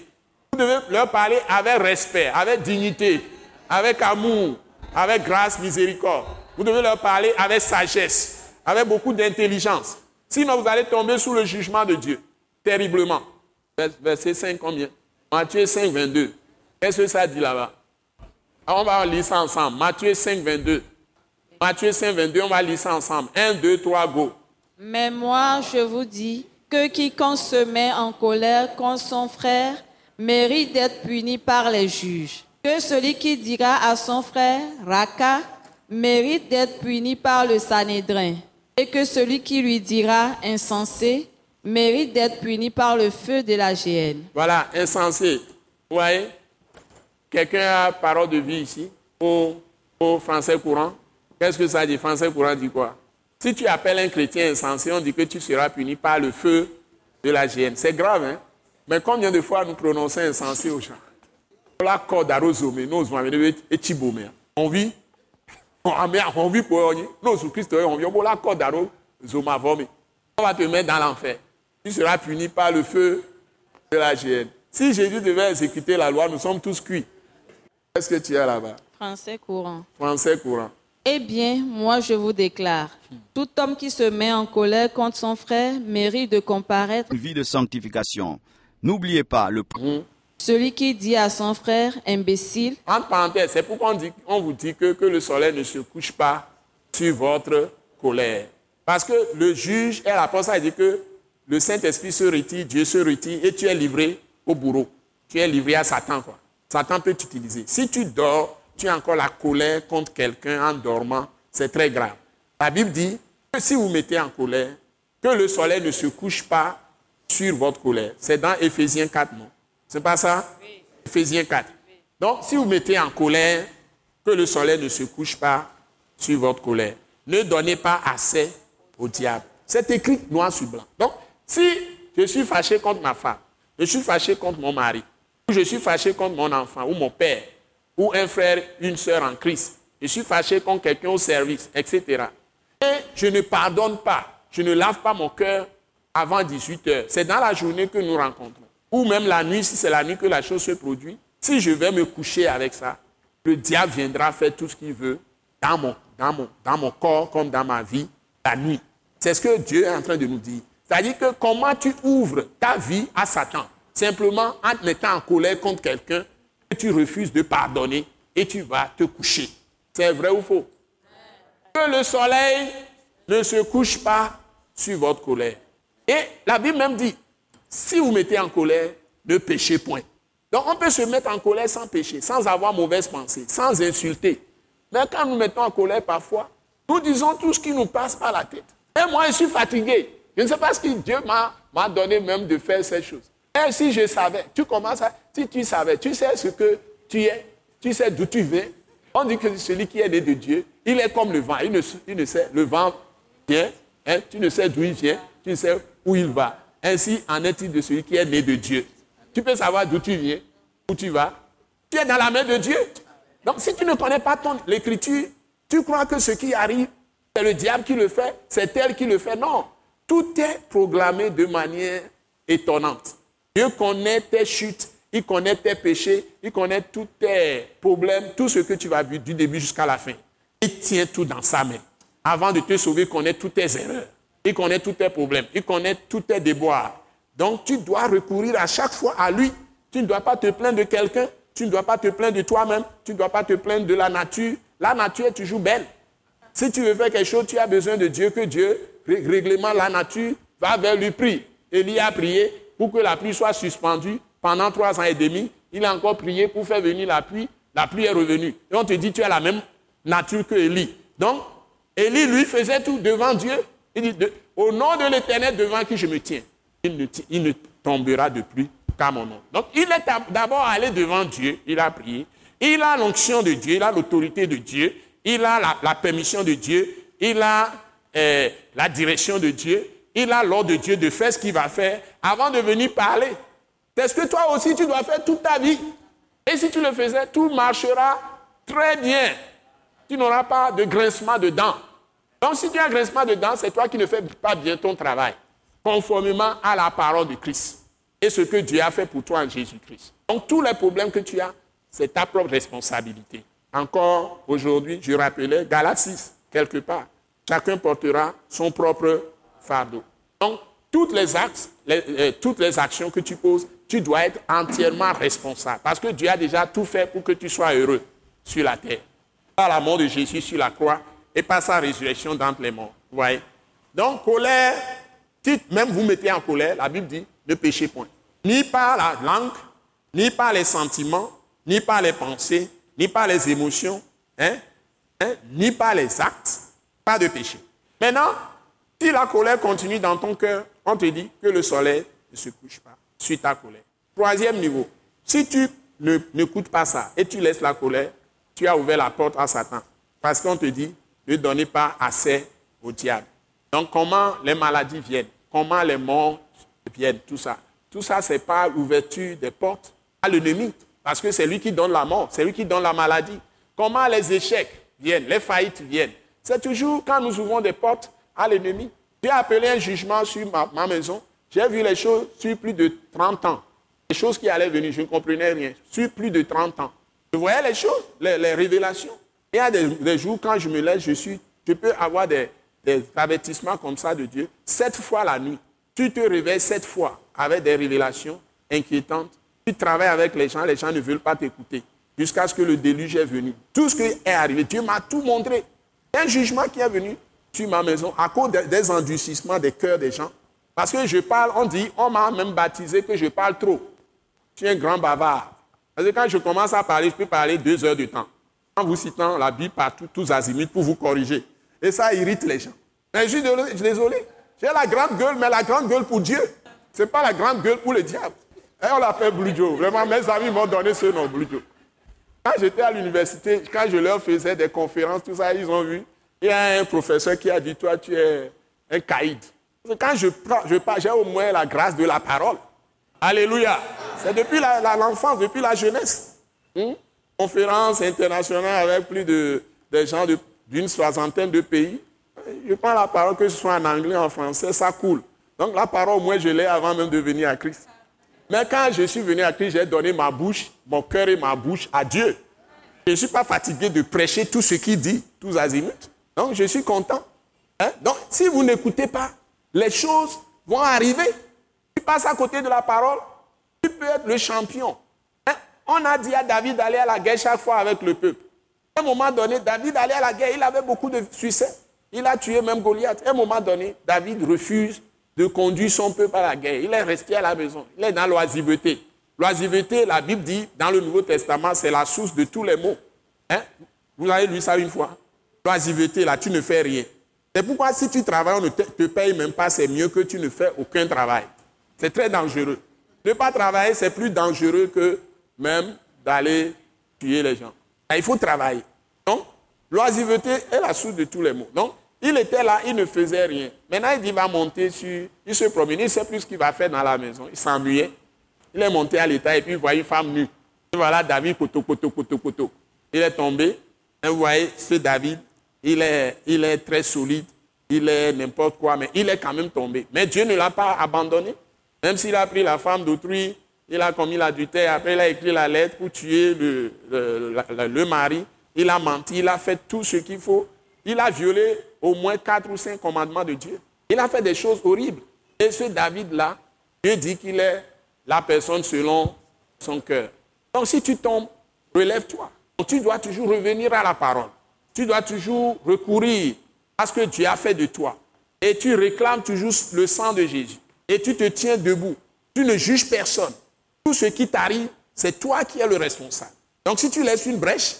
Vous devez leur parler avec respect, avec dignité, avec amour, avec grâce, miséricorde. Vous devez leur parler avec sagesse, avec beaucoup d'intelligence. Sinon, vous allez tomber sous le jugement de Dieu, terriblement. Verset 5, combien? Matthieu 5, 22. Qu'est-ce que ça dit là-bas? On va lire ça ensemble. Matthieu 5, 22. Matthieu 5, 22, on va lire ça ensemble. 1, 2, 3, go. Mais moi, je vous dis que quiconque se met en colère contre son frère mérite d'être puni par les juges. Que celui qui dira à son frère, Raka, mérite d'être puni par le Sanhédrin. Et que celui qui lui dira, insensé, mérite d'être puni par le feu de la GN. Voilà, insensé. Vous voyez? Quelqu'un a parole de vie ici, au, français courant. Qu'est-ce que ça dit? Français courant dit quoi? Si tu appelles un chrétien insensé, on dit que tu seras puni par le feu de la GN. C'est grave, hein? Mais combien de fois nous prononçons insensé aux gens? On vit, on vit pour. Nous, sous Christ, on vit, on la corde. On va te mettre dans l'enfer. Tu seras puni par le feu de la GN. Si Jésus devait exécuter la loi, nous sommes tous cuits. Qu'est-ce que tu as là-bas? Français courant. Français courant. Eh bien, moi je vous déclare, tout homme qui se met en colère contre son frère mérite de comparaître. Une vie de sanctification. N'oubliez pas le. Celui qui dit à son frère imbécile. En parenthèse, c'est pourquoi on, vous dit que, que le soleil ne se couche pas sur votre colère. Parce que le juge et l'apôtre a dit que le Saint-Esprit se retire, Dieu se retire et tu es livré au bourreau. Tu es livré à Satan. Quoi. Satan peut t'utiliser. Si tu dors, tu as encore la colère contre quelqu'un en dormant, c'est très grave. La Bible dit que si vous mettez en colère, que le soleil ne se couche pas sur votre colère. C'est dans Éphésiens 4, non? C'est pas ça? Oui. Éphésiens 4. Donc, si vous mettez en colère, que le soleil ne se couche pas sur votre colère. Ne donnez pas assez au diable. C'est écrit noir sur blanc. Donc, si je suis fâché contre ma femme, je suis fâché contre mon mari, je suis fâché contre mon enfant, ou mon père, ou un frère, une sœur en Christ, je suis fâché contre quelqu'un au service, etc. Et je ne pardonne pas, je ne lave pas mon cœur avant 18 heures. C'est dans la journée que nous rencontrons. Ou même la nuit, si c'est la nuit que la chose se produit. Si je vais me coucher avec ça, le diable viendra faire tout ce qu'il veut dans mon, dans, mon, dans mon corps comme dans ma vie la nuit. C'est ce que Dieu est en train de nous dire. C'est-à-dire que comment tu ouvres ta vie à Satan? Simplement en mettant en colère contre quelqu'un que tu refuses de pardonner et tu vas te coucher. C'est vrai ou faux? Que le soleil ne se couche pas sur votre colère. Et la Bible même dit, si vous mettez en colère, ne péchez point. Donc on peut se mettre en colère sans pécher, sans avoir mauvaise pensée, sans insulter. Mais quand nous mettons en colère parfois, nous disons tout ce qui nous passe par la tête. Et moi, je suis fatigué. Je ne sais pas ce que Dieu m'a donné même de faire ces choses. Et si je savais, tu commences à, si tu savais, tu sais ce que tu es, tu sais d'où tu viens. On dit que celui qui est né de Dieu, il est comme le vent. Il ne, il ne sait, le vent vient, hein, tu ne sais d'où il vient, tu ne sais où il va. Ainsi en est-il de celui qui est né de Dieu. Tu peux savoir d'où tu viens, où tu vas. Tu es dans la main de Dieu. Donc si tu ne connais pas ton l'écriture, tu crois que ce qui arrive, c'est le diable qui le fait, c'est elle qui le fait. Non, tout est programmé de manière étonnante. Dieu connaît tes chutes, il connaît tes péchés, il connaît tous tes problèmes, tout ce que tu vas vivre du début jusqu'à la fin. Il tient tout dans sa main. Avant de te sauver, il connaît toutes tes erreurs. Il connaît tous tes problèmes. Il connaît tous tes déboires. Donc tu dois recourir à chaque fois à lui. Tu ne dois pas te plaindre de quelqu'un. Tu ne dois pas te plaindre de toi-même. Tu ne dois pas te plaindre de la nature. La nature est toujours belle. Si tu veux faire quelque chose, tu as besoin de Dieu, que Dieu règlement la nature, va vers lui, prie. Élie a prié pour que la pluie soit suspendue pendant trois ans et demi. Il a encore prié pour faire venir la pluie. La pluie est revenue. Et on te dit, tu as la même nature que Élie. Donc, Élie, lui, faisait tout devant Dieu. Il dit, au nom de l'Éternel devant qui je me tiens, il ne, tombera de pluie qu'à mon nom. Donc, il est d'abord allé devant Dieu, il a prié. Il a l'onction de Dieu, il a l'autorité de Dieu, il a la, permission de Dieu, il a euh, la direction de Dieu, il a l'ordre de Dieu de faire ce qu'il va faire avant de venir parler. C'est ce que toi aussi tu dois faire toute ta vie. Et si tu le faisais, tout marchera très bien. Tu n'auras pas de grincement de dents. Donc si tu as un grincement de dents, c'est toi qui ne fais pas bien ton travail, conformément à la parole de Christ et ce que Dieu a fait pour toi en Jésus-Christ. Donc tous les problèmes que tu as, c'est ta propre responsabilité. Encore aujourd'hui, je rappelais Galates 6, quelque part. Chacun portera son propre Donc toutes les, actes, euh, toutes les actions que tu poses, tu dois être entièrement responsable. Parce que Dieu a déjà tout fait pour que tu sois heureux sur la terre. Par la mort de Jésus sur la croix, et par sa résurrection d'entre les morts. Vous Donc, colère, même vous mettez en colère, la Bible dit, ne péchez point. Ni par la langue, ni par les sentiments, ni par les pensées, ni par les émotions, hein, hein, ni par les actes, pas de péché. Maintenant, si la colère continue dans ton cœur, on te dit que le soleil ne se couche pas sur ta colère. Troisième niveau, si tu n'écoutes pas ça et tu laisses la colère, tu as ouvert la porte à Satan. Parce qu'on te dit, ne donnez pas assez au diable. Donc comment les maladies viennent, comment les morts viennent, tout ça. Tout ça, c'est pas l'ouverture des portes à l'ennemi, parce que c'est lui qui donne la mort, c'est lui qui donne la maladie. Comment les échecs viennent, les faillites viennent? C'est toujours quand nous ouvrons des portes à l'ennemi. J'ai appelé un jugement sur ma, maison. J'ai vu les choses sur plus de 30 ans. Les choses qui allaient venir, je ne comprenais rien. Sur plus de 30 ans. Je voyais les choses, les révélations. Il y a des, jours quand je me lève, je, suis, je peux avoir des, avertissements comme ça de Dieu. Sept fois la nuit, tu te réveilles sept fois avec des révélations inquiétantes. Tu travailles avec les gens, les gens ne veulent pas t'écouter. Jusqu'à ce que le déluge est venu. Tout ce qui est arrivé, Dieu m'a tout montré. Un jugement qui est venu sur ma maison à cause des endurcissements des cœurs des gens. Parce que je parle, on dit, on m'a même baptisé que je parle trop. Je suis un grand bavard. Parce que quand je commence à parler, je peux parler deux heures de temps en vous citant la Bible partout, tous azimuts, pour vous corriger. Et ça irrite les gens. Mais je suis désolé. J'ai la grande gueule, mais la grande gueule pour Dieu. Ce n'est pas la grande gueule pour le diable. Et on l'appelle Blue Joe. Vraiment, mes amis m'ont donné ce nom, Blue Joe. Quand j'étais à l'université, quand je leur faisais des conférences, tout ça, ils ont vu. Il y a un professeur qui a dit Toi, tu es un caïd. Quand je prends, je j'ai au moins la grâce de la parole. Alléluia. C'est depuis l'enfance, depuis la jeunesse. Hmm? Conférence internationale avec plus de, gens d'une soixantaine de pays. Je prends la parole, que ce soit en anglais, en français, ça coule. Donc la parole, moi, je l'ai avant même de venir à Christ. Mais quand je suis venu à Christ, j'ai donné ma bouche, mon cœur et ma bouche à Dieu. Je ne suis pas fatigué de prêcher tout ce qu'il dit, tous azimuts. Donc je suis content. Hein? Donc si vous n'écoutez pas, les choses vont arriver. Tu passes à côté de la parole, tu peux être le champion. Hein? On a dit à David d'aller à la guerre chaque fois avec le peuple. À un moment donné, David allait à la guerre, il avait beaucoup de succès. Il a tué même Goliath. À un moment donné, David refuse de conduire son peuple à la guerre. Il est resté à la maison. Il est dans l'oisiveté. L'oisiveté, la Bible dit, dans le Nouveau Testament, c'est la source de tous les maux. Hein? Vous avez lu ça une fois? L'oisiveté, là, tu ne fais rien. C'est pourquoi si tu travailles, on ne te, paye même pas, c'est mieux que tu ne fais aucun travail. C'est très dangereux. Ne pas travailler, c'est plus dangereux que même d'aller tuer les gens. Ah, il faut travailler. Donc, l'oisiveté est la source de tous les maux. Donc, il était là, il ne faisait rien. Maintenant, il dit, il va monter sur... Il se promène, il ne sait plus ce qu'il va faire dans la maison. Il s'ennuyait. Il est monté à l'état et puis il voit une femme nue. Et voilà David, koto, koto, koto, koto. Il est tombé. Vous voyez, ce David, il est, très solide. Il est n'importe quoi, mais il est quand même tombé. Mais Dieu ne l'a pas abandonné. Même s'il a pris la femme d'autrui, il a commis l'adultère, après il a écrit la lettre pour tuer le, le, le mari. Il a menti, il a fait tout ce qu'il faut. Il a violé au moins quatre ou cinq commandements de Dieu. Il a fait des choses horribles. Et ce David-là, Dieu dit qu'il est la personne selon son cœur. Donc si tu tombes, relève-toi. Tu dois toujours revenir à la parole. Tu dois toujours recourir à ce que Dieu a fait de toi. Et tu réclames toujours le sang de Jésus. Et tu te tiens debout. Tu ne juges personne. Tout ce qui t'arrive, c'est toi qui es le responsable. Donc si tu laisses une brèche,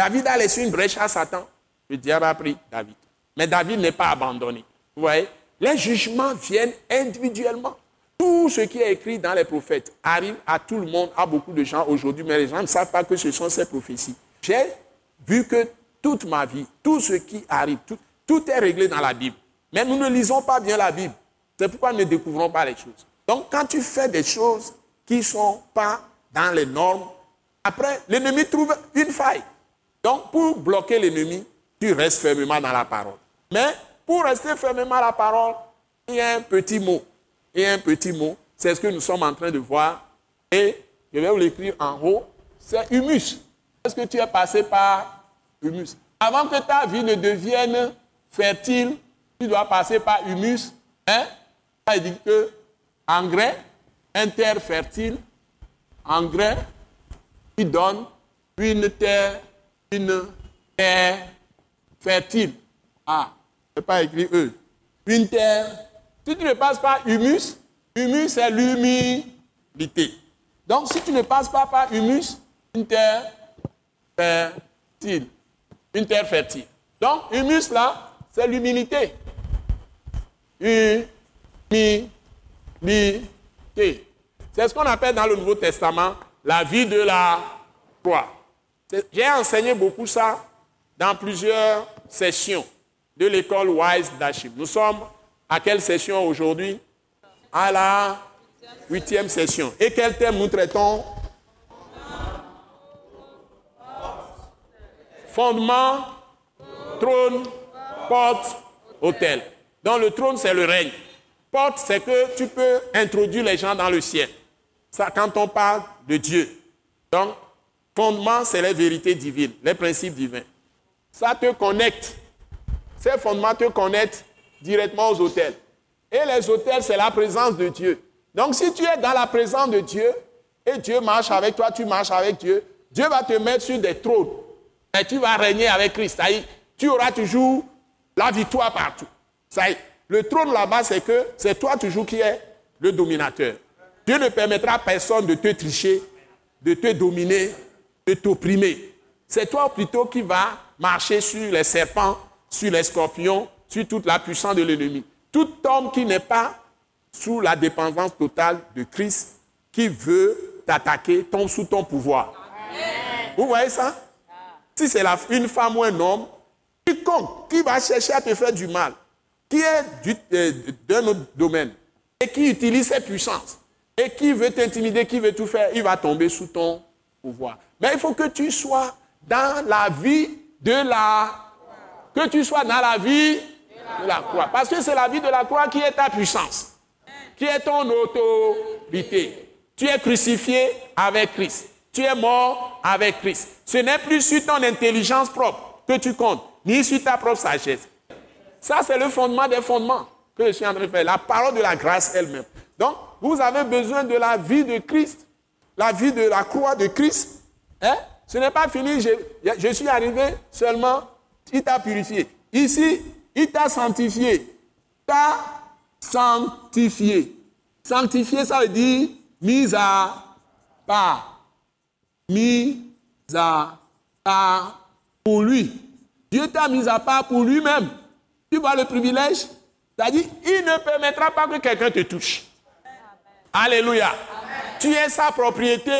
David a laissé une brèche à Satan. Le diable a pris David. Mais David n'est pas abandonné. Vous voyez? Les jugements viennent individuellement. Tout ce qui est écrit dans les prophètes arrive à tout le monde, à beaucoup de gens aujourd'hui, mais les gens ne savent pas que ce sont ces prophéties. J'ai vu que toute ma vie, tout ce qui arrive, tout, tout est réglé dans la Bible. Mais nous ne lisons pas bien la Bible. C'est pourquoi nous ne découvrons pas les choses. Donc quand tu fais des choses qui ne sont pas dans les normes, après, l'ennemi trouve une faille. Donc pour bloquer l'ennemi, tu restes fermement dans la parole. Mais pour rester fermement à la parole, il y a un petit mot. Il y a un petit mot. C'est ce que nous sommes en train de voir. Et je vais vous l'écrire en haut. C'est humus. Est-ce que tu es passé par humus Avant que ta vie ne devienne fertile, tu dois passer par humus. Hein? Ça dit que engrais, interfertile, engrais qui donne une terre, une terre fertile. Ah, je pas écrit E. Une terre. Si tu ne passes pas humus, humus c'est l'humidité. Donc si tu ne passes pas par humus, une terre fertile. Une terre fertile. Donc humus là, c'est l'humilité. Humilité. C'est ce qu'on appelle dans le Nouveau Testament la vie de la croix. J'ai enseigné beaucoup ça dans plusieurs sessions de l'école Wise d'Achim. Nous sommes à quelle session aujourd'hui? À la huitième session. Et quel thème nous traitons Fondement, trône, porte, hôtel. Donc le trône, c'est le règne. Porte, c'est que tu peux introduire les gens dans le ciel. Ça, quand on parle de Dieu. Donc, fondement, c'est les vérités divines, les principes divins. Ça te connecte ces fondements te connectent directement aux hôtels. Et les hôtels, c'est la présence de Dieu. Donc si tu es dans la présence de Dieu et Dieu marche avec toi, tu marches avec Dieu, Dieu va te mettre sur des trônes. Et tu vas régner avec Christ. tu auras toujours la victoire partout. Ça le trône là-bas, c'est que c'est toi toujours qui es le dominateur. Dieu ne permettra à personne de te tricher, de te dominer, de t'opprimer. C'est toi plutôt qui vas marcher sur les serpents sur les scorpions, sur toute la puissance de l'ennemi. Tout homme qui n'est pas sous la dépendance totale de Christ, qui veut t'attaquer, tombe sous ton pouvoir. Vous voyez ça? Si c'est une femme ou un homme, quiconque qui va chercher à te faire du mal, qui est euh, d'un autre domaine et qui utilise ses puissances et qui veut t'intimider, qui veut tout faire, il va tomber sous ton pouvoir. Mais il faut que tu sois dans la vie de la... Que tu sois dans la vie de la croix. Parce que c'est la vie de la croix qui est ta puissance, qui est ton autorité. Tu es crucifié avec Christ. Tu es mort avec Christ. Ce n'est plus sur ton intelligence propre que tu comptes, ni sur ta propre sagesse. Ça, c'est le fondement des fondements que je suis en train de faire. La parole de la grâce elle-même. Donc, vous avez besoin de la vie de Christ, la vie de la croix de Christ. Hein? Ce n'est pas fini, je, je, suis arrivé seulement, il t'a purifié. Ici, il t'a sanctifié. T'a sanctifié. Sanctifié, ça veut dire mise à part. Mise à part pour lui. Dieu t'a mis à part pour lui-même. Tu vois le privilège? C'est-à-dire, il ne permettra pas que quelqu'un te touche. Alléluia. Tu es sa propriété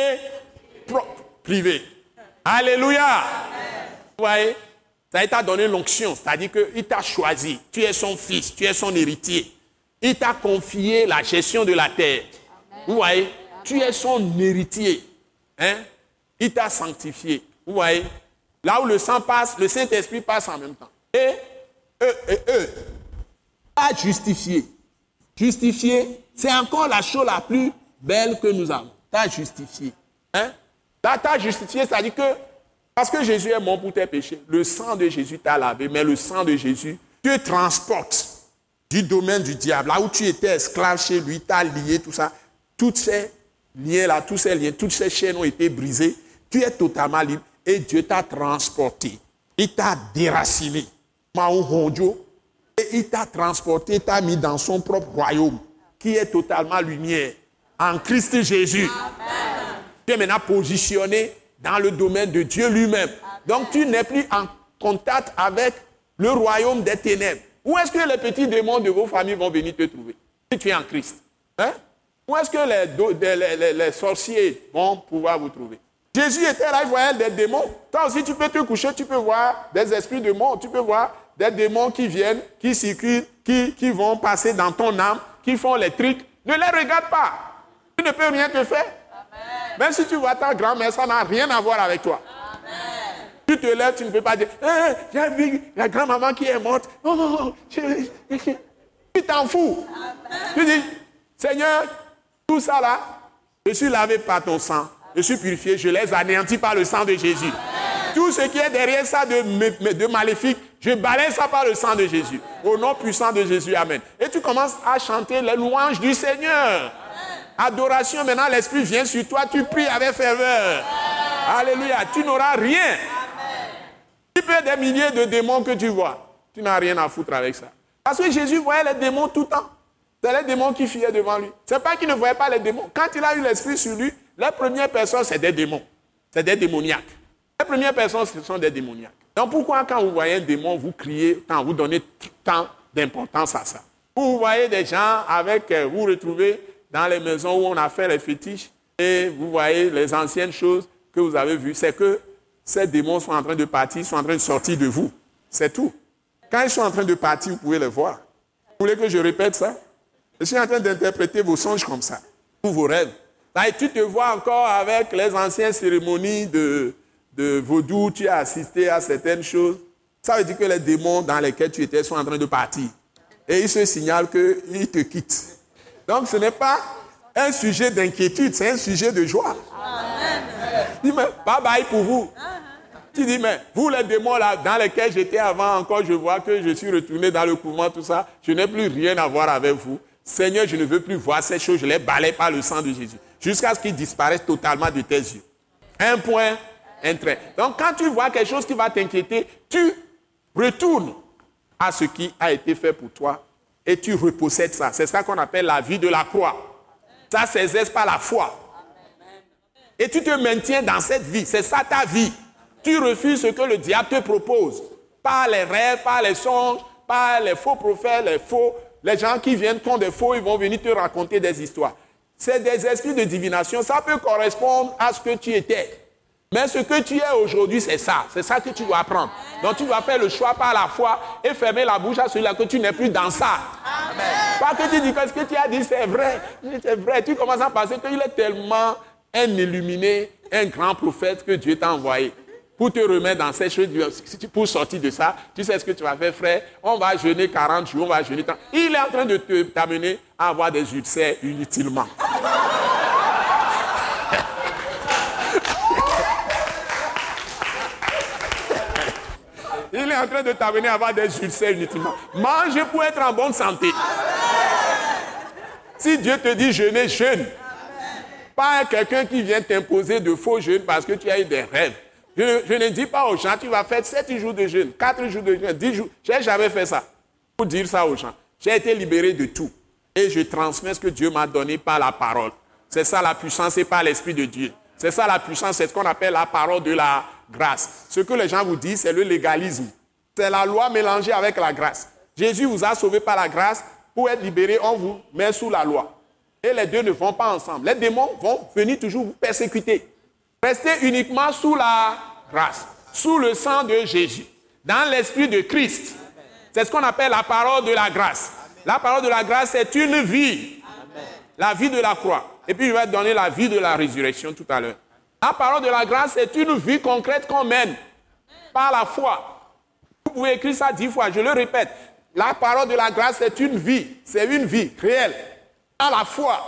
privée. Alléluia. Vous voyez? Ça t'a donné l'onction, c'est-à-dire qu'il t'a choisi. Tu es son fils, tu es son héritier. Il t'a confié la gestion de la terre. Vous voyez? Tu es son héritier. Hein? Il t'a sanctifié. Vous voyez? Là où le sang passe, le Saint-Esprit passe en même temps. Et eux, et eux, a justifié. Justifié, c'est encore la chose la plus belle que nous avons. T'as justifié. Hein? Là, t'as justifié, c'est-à-dire que parce que Jésus est mort pour tes péchés, le sang de Jésus t'a lavé, mais le sang de Jésus te transporte du domaine du diable, là où tu étais esclave chez lui, t'as lié tout ça. Toutes ces liens-là, tous ces liens, toutes ces chaînes ont été brisées. Tu es totalement libre et Dieu t'a transporté. Il t'a déraciné. Et il t'a transporté, t'a mis dans son propre royaume qui est totalement lumière, en Christ Jésus. Tu es maintenant positionné dans le domaine de Dieu lui-même. Donc tu n'es plus en contact avec le royaume des ténèbres. Où est-ce que les petits démons de vos familles vont venir te trouver? Si tu es en Christ hein? Où est-ce que les, les, sorciers vont pouvoir vous trouver? Jésus était là, il voyait des démons. Toi aussi, tu peux te coucher, tu peux voir des esprits de mort, tu peux voir des démons qui viennent, qui circulent, qui, qui vont passer dans ton âme qui font les trucs, ne les regarde pas. Tu ne peux rien te faire. Même si tu vois ta grand-mère, ça n'a rien à voir avec toi. Tu te lèves, tu ne peux pas dire, eh, j'ai vu la grand-maman qui est morte. Oh, oh, oh tu t'en fous. Tu dis, Seigneur, tout ça là, je suis lavé par ton sang, je suis purifié, je les anéantis par le sang de Jésus. Tout ce qui est derrière ça de, maléfique, je balaye ça par le sang de Jésus. Au nom puissant de Jésus, Amen. Et tu commences à chanter les louanges du Seigneur. Adoration, maintenant l'Esprit vient sur toi, tu pries avec ferveur. Alléluia, tu n'auras rien. Tu peux des milliers de démons que tu vois. Tu n'as rien à foutre avec ça. Parce que Jésus voyait les démons tout le temps. C'est les démons qui fuyaient devant lui. Ce n'est pas qu'il ne voyait pas les démons. Quand il a eu l'Esprit sur lui, la première personne, c'est des démons. C'est des démoniaques. Les premières personnes, ce sont des démoniaques. Donc pourquoi quand vous voyez un démon, vous criez tant, vous donnez tant d'importance à ça? Vous voyez des gens avec, euh, vous retrouvez dans les maisons où on a fait les fétiches et vous voyez les anciennes choses que vous avez vues, c'est que ces démons sont en train de partir, sont en train de sortir de vous. C'est tout. Quand ils sont en train de partir, vous pouvez les voir. Vous voulez que je répète ça? Je suis en train d'interpréter vos songes comme ça, ou vos rêves. Tu te vois encore avec les anciennes cérémonies de, de vaudou, tu as assisté à certaines choses, ça veut dire que les démons dans lesquels tu étais sont en train de partir. Et ils se signalent qu'ils te quittent. Donc ce n'est pas un sujet d'inquiétude, c'est un sujet de joie. Dis, mais bye bye pour vous. Tu dis, mais vous les démons là, dans lesquels j'étais avant encore, je vois que je suis retourné dans le couvent, tout ça, je n'ai plus rien à voir avec vous. Seigneur, je ne veux plus voir ces choses, je les balaye par le sang de Jésus. Jusqu'à ce qu'ils disparaissent totalement de tes yeux. Un point donc quand tu vois quelque chose qui va t'inquiéter, tu retournes à ce qui a été fait pour toi et tu repossèdes ça. C'est ça qu'on appelle la vie de la croix. Ça s'exerce par la foi. Et tu te maintiens dans cette vie. C'est ça ta vie. Tu refuses ce que le diable te propose. Par les rêves, par les songes, par les faux prophètes, les faux. Les gens qui viennent contre des faux, ils vont venir te raconter des histoires. C'est des esprits de divination. Ça peut correspondre à ce que tu étais. Mais ce que tu es aujourd'hui, c'est ça. C'est ça que tu dois apprendre. Donc tu dois faire le choix par la foi et fermer la bouche à celui-là que tu n'es plus dans ça. Pas que tu dis que ce que tu as dit, c'est vrai. C'est vrai. Tu commences à penser qu'il est tellement un illuminé, un grand prophète que Dieu t'a envoyé pour te remettre dans ces choses, pour sortir de ça, tu sais ce que tu vas faire, frère? On va jeûner 40 jours, on va jeûner 30. Il est en train de t'amener à avoir des ulcères inutilement. Il est en train de t'amener à avoir des ulcères inutilement. Mange pour être en bonne santé. Si Dieu te dit jeûner, jeûne. Pas quelqu'un qui vient t'imposer de faux jeûnes parce que tu as eu des rêves. Je, ne dis pas aux gens, tu vas faire 7 jours de jeûne, 4 jours de jeûne, 10 jours. Je n'ai jamais fait ça. Pour dire ça aux gens. J'ai été libéré de tout. Et je transmets ce que Dieu m'a donné par la parole. C'est ça la puissance et par l'Esprit de Dieu. C'est ça la puissance, c'est ce qu'on appelle la parole de la grâce. Ce que les gens vous disent, c'est le légalisme. C'est la loi mélangée avec la grâce. Jésus vous a sauvé par la grâce. Pour être libéré, on vous met sous la loi. Et les deux ne vont pas ensemble. Les démons vont venir toujours vous persécuter. Restez uniquement sous la grâce, sous le sang de Jésus, dans l'esprit de Christ. C'est ce qu'on appelle la parole de la grâce. La parole de la grâce, c'est une vie. La vie de la croix. Et puis, je vais te donner la vie de la résurrection tout à l'heure. La parole de la grâce, c'est une vie concrète qu'on mène par la foi. Vous pouvez écrire ça dix fois, je le répète. La parole de la grâce, c'est une vie. C'est une vie réelle. Par la foi.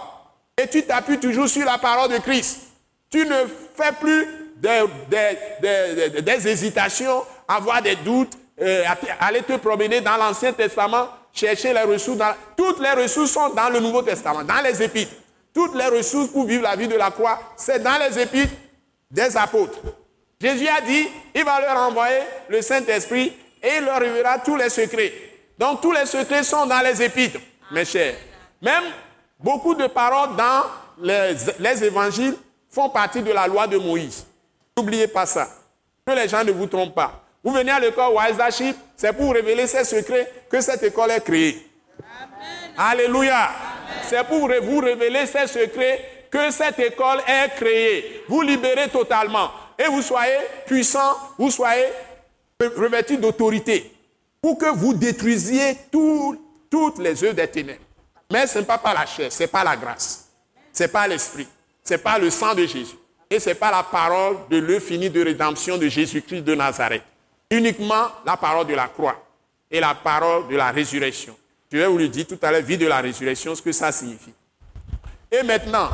Et tu t'appuies toujours sur la parole de Christ. Tu ne fais plus des, hésitations, avoir des doutes, euh, aller te promener dans l'Ancien Testament, chercher les ressources. Toutes les ressources sont dans le Nouveau Testament, dans les Épîtres. Toutes les ressources pour vivre la vie de la croix, c'est dans les Épîtres des apôtres. Jésus a dit, il va leur envoyer le Saint-Esprit et il leur révélera tous les secrets. Donc tous les secrets sont dans les Épîtres, mes chers. Même beaucoup de paroles dans les, les évangiles font partie de la loi de Moïse. N'oubliez pas ça. Que les gens ne vous trompent pas. Vous venez à l'école Wise c'est pour révéler ces secrets que cette école est créée. Alléluia. C'est pour vous révéler ces secrets que cette école est créée. Vous libérez totalement. Et vous soyez puissant, vous soyez revêtu d'autorité. Pour que vous détruisiez toutes les œuvres des ténèbres. Mais ce n'est pas par la chair, ce n'est pas la grâce. Ce n'est pas l'esprit. Ce n'est pas le sang de Jésus. Et ce n'est pas la parole de l'infini de rédemption de Jésus-Christ de Nazareth. Uniquement la parole de la croix et la parole de la résurrection. Je vais vous le dire tout à l'heure, vie de la résurrection, ce que ça signifie. Et maintenant,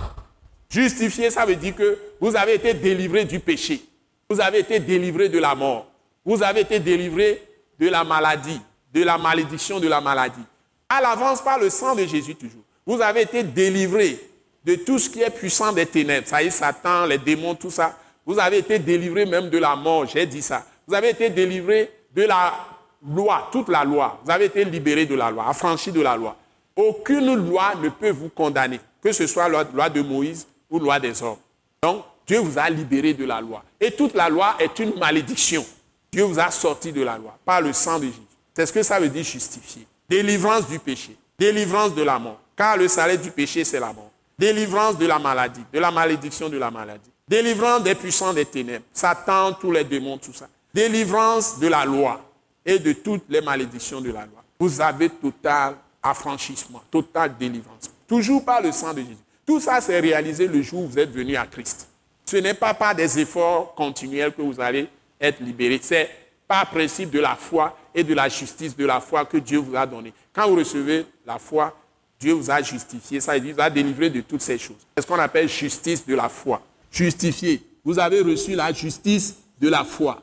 justifier, ça veut dire que vous avez été délivré du péché. Vous avez été délivré de la mort. Vous avez été délivré de la maladie, de la malédiction de la maladie. À l'avance par le sang de Jésus toujours. Vous avez été délivré de tout ce qui est puissant des ténèbres. Ça y est, Satan, les démons, tout ça. Vous avez été délivré même de la mort, j'ai dit ça. Vous avez été délivré de la loi, toute la loi. Vous avez été libéré de la loi, affranchi de la loi. Aucune loi ne peut vous condamner, que ce soit la loi de Moïse ou la loi des hommes. Donc, Dieu vous a libéré de la loi. Et toute la loi est une malédiction. Dieu vous a sorti de la loi par le sang de Jésus. C'est ce que ça veut dire justifier. Délivrance du péché, délivrance de la mort. Car le salaire du péché, c'est la mort. Délivrance de la maladie, de la malédiction de la maladie. Délivrance des puissants des ténèbres, Satan, tous les démons, tout ça. Délivrance de la loi et de toutes les malédictions de la loi. Vous avez total affranchissement, total délivrance. Toujours par le sang de Jésus. Tout ça, c'est réalisé le jour où vous êtes venu à Christ. Ce n'est pas par des efforts continuels que vous allez être libéré. C'est par principe de la foi et de la justice de la foi que Dieu vous a donné. Quand vous recevez la foi, Dieu vous a justifié, ça veut vous a délivré de toutes ces choses. C'est ce qu'on appelle justice de la foi. Justifié. Vous avez reçu la justice de la foi.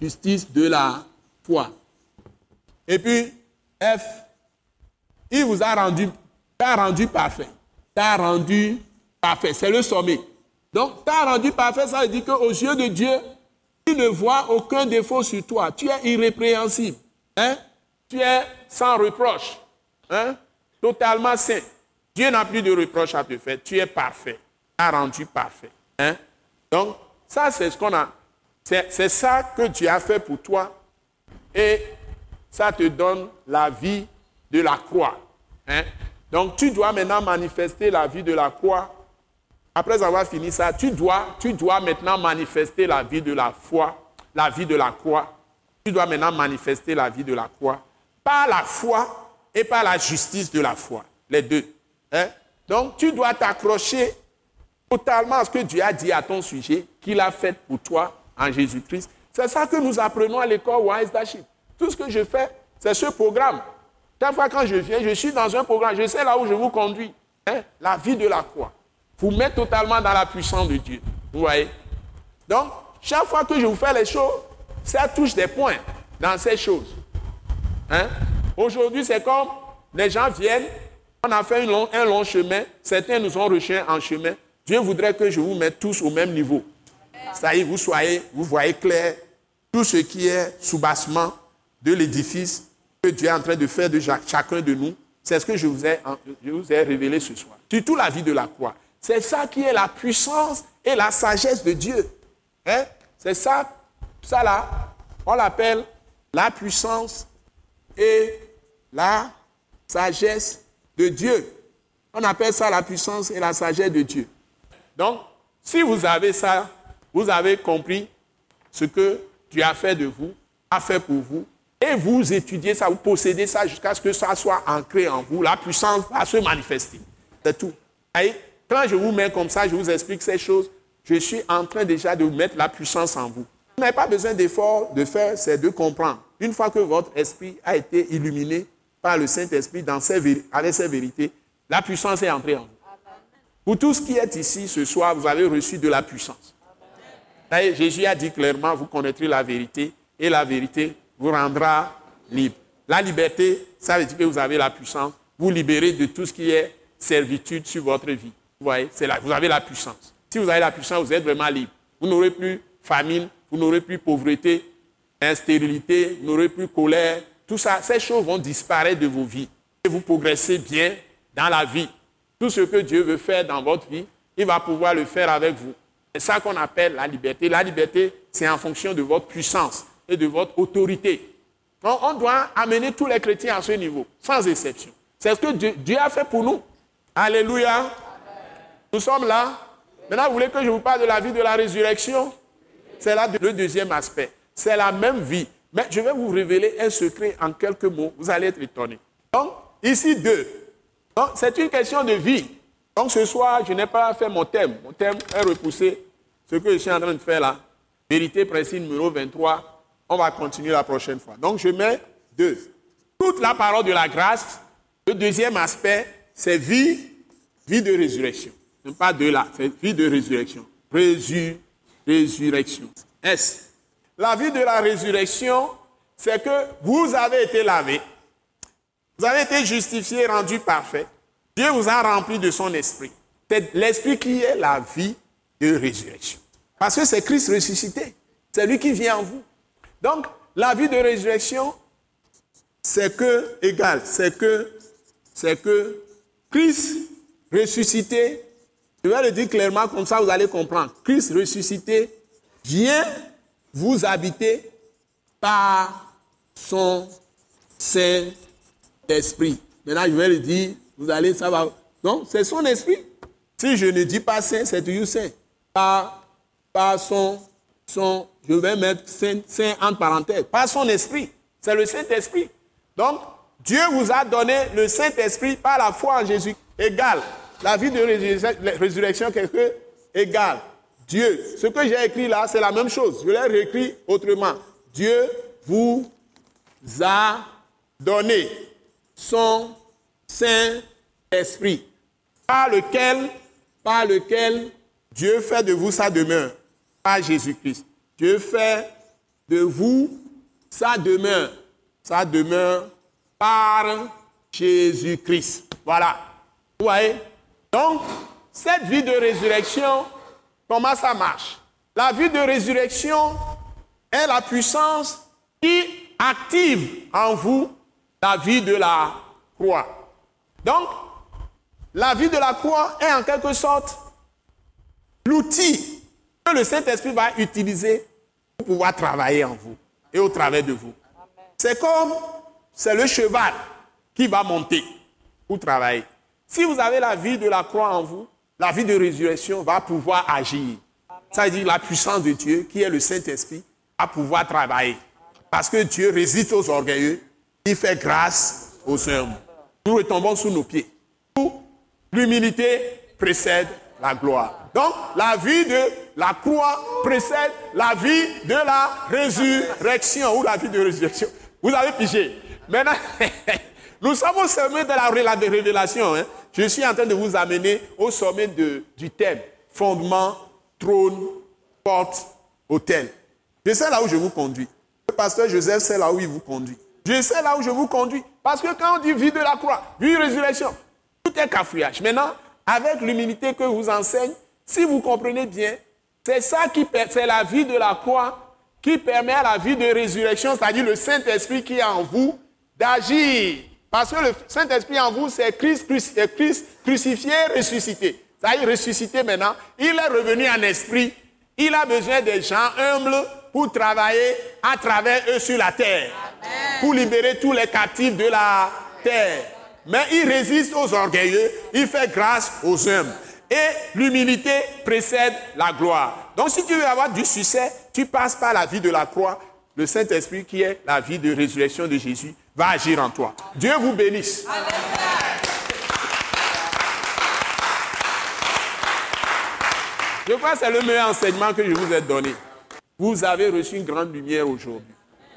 Justice de la foi. Et puis, F, il vous a rendu, rendu parfait. T'a rendu parfait. C'est le sommet. Donc, t'a rendu parfait, ça veut dire qu'aux yeux de Dieu, il ne voit aucun défaut sur toi. Tu es irrépréhensible. Hein? Tu es sans reproche. Hein? Totalement saint. Dieu n'a plus de reproche à te faire. Tu es parfait. A rendu parfait. Hein? Donc, ça, c'est ce qu'on a. C'est ça que Dieu a fait pour toi. Et ça te donne la vie de la croix. Hein? Donc, tu dois maintenant manifester la vie de la croix après avoir fini ça, tu dois, tu dois maintenant manifester la vie de la foi, la vie de la croix. Tu dois maintenant manifester la vie de la croix par la foi et par la justice de la foi. Les deux. Hein? Donc, tu dois t'accrocher totalement à ce que Dieu a dit à ton sujet, qu'il a fait pour toi en Jésus-Christ. C'est ça que nous apprenons à l'école Wise Daship. Tout ce que je fais, c'est ce programme. Chaque fois quand je viens, je suis dans un programme, je sais là où je vous conduis. Hein? La vie de la croix. Vous mettez totalement dans la puissance de Dieu. Vous voyez? Donc, chaque fois que je vous fais les choses, ça touche des points dans ces choses. Hein? Aujourd'hui, c'est comme les gens viennent, on a fait un long, chemin, certains nous ont rejoints en chemin. Dieu voudrait que je vous mette tous au même niveau. Ça y est, vous soyez, vous voyez clair tout ce qui est soubassement de l'édifice que Dieu est en train de faire de chacun de nous. C'est ce que je vous ai, je vous ai révélé ce soir. Surtout la vie de la croix. C'est ça qui est la puissance et la sagesse de Dieu. Hein? C'est ça, ça là, on l'appelle la puissance et la sagesse de Dieu. On appelle ça la puissance et la sagesse de Dieu. Donc, si vous avez ça, vous avez compris ce que Dieu a fait de vous, a fait pour vous, et vous étudiez ça, vous possédez ça jusqu'à ce que ça soit ancré en vous, la puissance va se manifester. C'est tout. quand je vous mets comme ça, je vous explique ces choses, je suis en train déjà de mettre la puissance en vous. Vous n'avez pas besoin d'effort de faire, c'est de comprendre. Une fois que votre esprit a été illuminé par le Saint-Esprit avec ses vérités, la puissance est entrée en vous. Pour tout ce qui est ici ce soir, vous avez reçu de la puissance. Jésus a dit clairement, vous connaîtrez la vérité et la vérité vous rendra libre. La liberté, ça veut dire que vous avez la puissance. Vous libérez de tout ce qui est servitude sur votre vie. Vous voyez, c'est là, vous avez la puissance. Si vous avez la puissance, vous êtes vraiment libre. Vous n'aurez plus famine, vous n'aurez plus pauvreté, instérilité, vous n'aurez plus colère. Tout ça, ces choses vont disparaître de vos vies. Et vous progressez bien dans la vie. Tout ce que Dieu veut faire dans votre vie, il va pouvoir le faire avec vous. C'est ça qu'on appelle la liberté. La liberté, c'est en fonction de votre puissance et de votre autorité. Donc, on doit amener tous les chrétiens à ce niveau, sans exception. C'est ce que Dieu, a fait pour nous. Alléluia. Nous sommes là. Maintenant, vous voulez que je vous parle de la vie de la résurrection? C'est là le deuxième aspect. C'est la même vie. Mais je vais vous révéler un secret en quelques mots. Vous allez être étonnés. Donc, ici, deux. Donc, c'est une question de vie. Donc, ce soir, je n'ai pas fait mon thème. Mon thème est repoussé. Ce que je suis en train de faire là, vérité précise numéro 23, on va continuer la prochaine fois. Donc, je mets deux. Toute la parole de la grâce. Le deuxième aspect, c'est vie, vie de résurrection. Ce pas deux là, c'est vie de résurrection. résurrection. S. La vie de la résurrection, c'est que vous avez été lavé, vous avez été justifié, rendu parfait. Dieu vous a rempli de son esprit. C'est l'esprit qui est la vie de résurrection. Parce que c'est Christ ressuscité. C'est lui qui vient en vous. Donc, la vie de résurrection, c'est que, égal, c'est que, c'est que Christ ressuscité, je vais le dire clairement, comme ça vous allez comprendre. Christ ressuscité vient vous habiter par son Saint-Esprit. Maintenant, je vais le dire, vous allez savoir. Non, c'est son esprit. Si je ne dis pas Saint, c'est toujours Saint. Par, par son, son, je vais mettre Saint, Saint entre parenthèses, par son esprit. C'est le Saint-Esprit. Donc, Dieu vous a donné le Saint-Esprit par la foi en Jésus. Égal. La vie de résurrection, quelque égal. Dieu. Ce que j'ai écrit là, c'est la même chose. Je l'ai réécrit autrement. Dieu vous a donné son Saint-Esprit, par lequel, Dieu fait de vous sa demeure, par Jésus-Christ. Dieu fait de vous sa demeure, sa demeure par Jésus-Christ. Voilà. Vous voyez? Donc, cette vie de résurrection, Comment ça marche? La vie de résurrection est la puissance qui active en vous la vie de la croix. Donc, la vie de la croix est en quelque sorte l'outil que le Saint-Esprit va utiliser pour pouvoir travailler en vous et au travers de vous. C'est comme, c'est le cheval qui va monter pour travailler. Si vous avez la vie de la croix en vous, la vie de résurrection va pouvoir agir. Ça veut dire la puissance de Dieu, qui est le Saint-Esprit, va pouvoir travailler. Parce que Dieu résiste aux orgueilleux, il fait grâce aux hommes. Nous retombons sous nos pieds. L'humilité précède la gloire. Donc, la vie de la croix précède la vie de la résurrection ou la vie de résurrection. Vous avez pigé. Maintenant, nous sommes au sommet de la, révélation. Hein. Je suis en train de vous amener au sommet du thème. Fondement, trône, porte, hôtel. Je sais là où je vous conduis. Le pasteur Joseph sait là où il vous conduit. Je sais là où je vous conduis. Parce que quand on dit vie de la croix, vie résurrection, tout est cafouillage. Maintenant, avec l'humilité que vous enseigne, si vous comprenez bien, c'est ça qui c'est la vie de la croix qui permet à la vie de résurrection, c'est-à-dire le Saint-Esprit qui est en vous, d'agir. Parce que le Saint-Esprit en vous, c'est Christ, Christ, crucifié, ressuscité. C'est-à-dire ressuscité maintenant. Il est revenu en esprit. Il a besoin des gens humbles pour travailler à travers eux sur la terre. Pour libérer tous les captifs de la terre. Mais il résiste aux orgueilleux, il fait grâce aux hommes. Et l'humilité précède la gloire. Donc si tu veux avoir du succès, tu passes par la vie de la croix. Le Saint-Esprit, qui est la vie de résurrection de Jésus, va agir en toi. Dieu vous bénisse. Je crois que c'est le meilleur enseignement que je vous ai donné. Vous avez reçu une grande lumière aujourd'hui.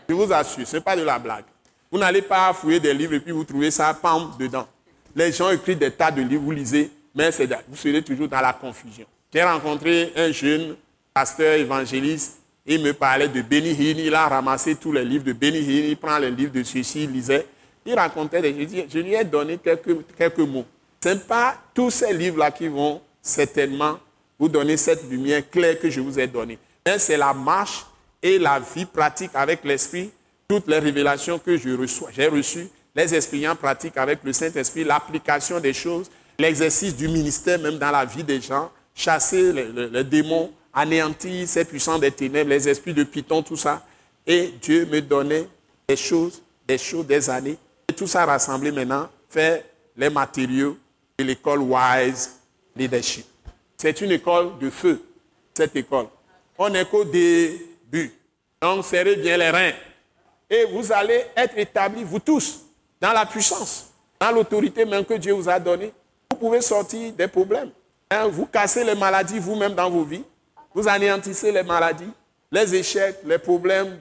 Je vous assure, ce n'est pas de la blague. Vous n'allez pas fouiller des livres et puis vous trouvez ça, pam, dedans. Les gens écrivent des tas de livres, vous lisez, mais vous serez toujours dans la confusion. J'ai rencontré un jeune pasteur évangéliste, il me parlait de Benny Hinn, il a ramassé tous les livres de Benny Hinn, il prend les livres de ceci, il lisait. Il racontait des choses, je lui ai donné quelques, quelques mots. Ce n'est pas tous ces livres-là qui vont certainement vous donner cette lumière claire que je vous ai donnée. Mais c'est la marche et la vie pratique avec l'Esprit toutes les révélations que j'ai reçues, les expériences pratiques avec le Saint-Esprit, l'application des choses, l'exercice du ministère même dans la vie des gens, chasser les, démons, anéantir ces puissants des ténèbres, les esprits de Python, tout ça. Et Dieu me donnait des choses, des choses, des années. Et tout ça rassemblé maintenant fait les matériaux de l'école Wise Leadership. C'est une école de feu, cette école. On n'est qu'au début. Donc, serrez bien les reins et vous allez être établis, vous tous, dans la puissance, dans l'autorité même que Dieu vous a donnée. Vous pouvez sortir des problèmes. Hein, vous cassez les maladies vous-même dans vos vies. Vous anéantissez les maladies, les échecs, les problèmes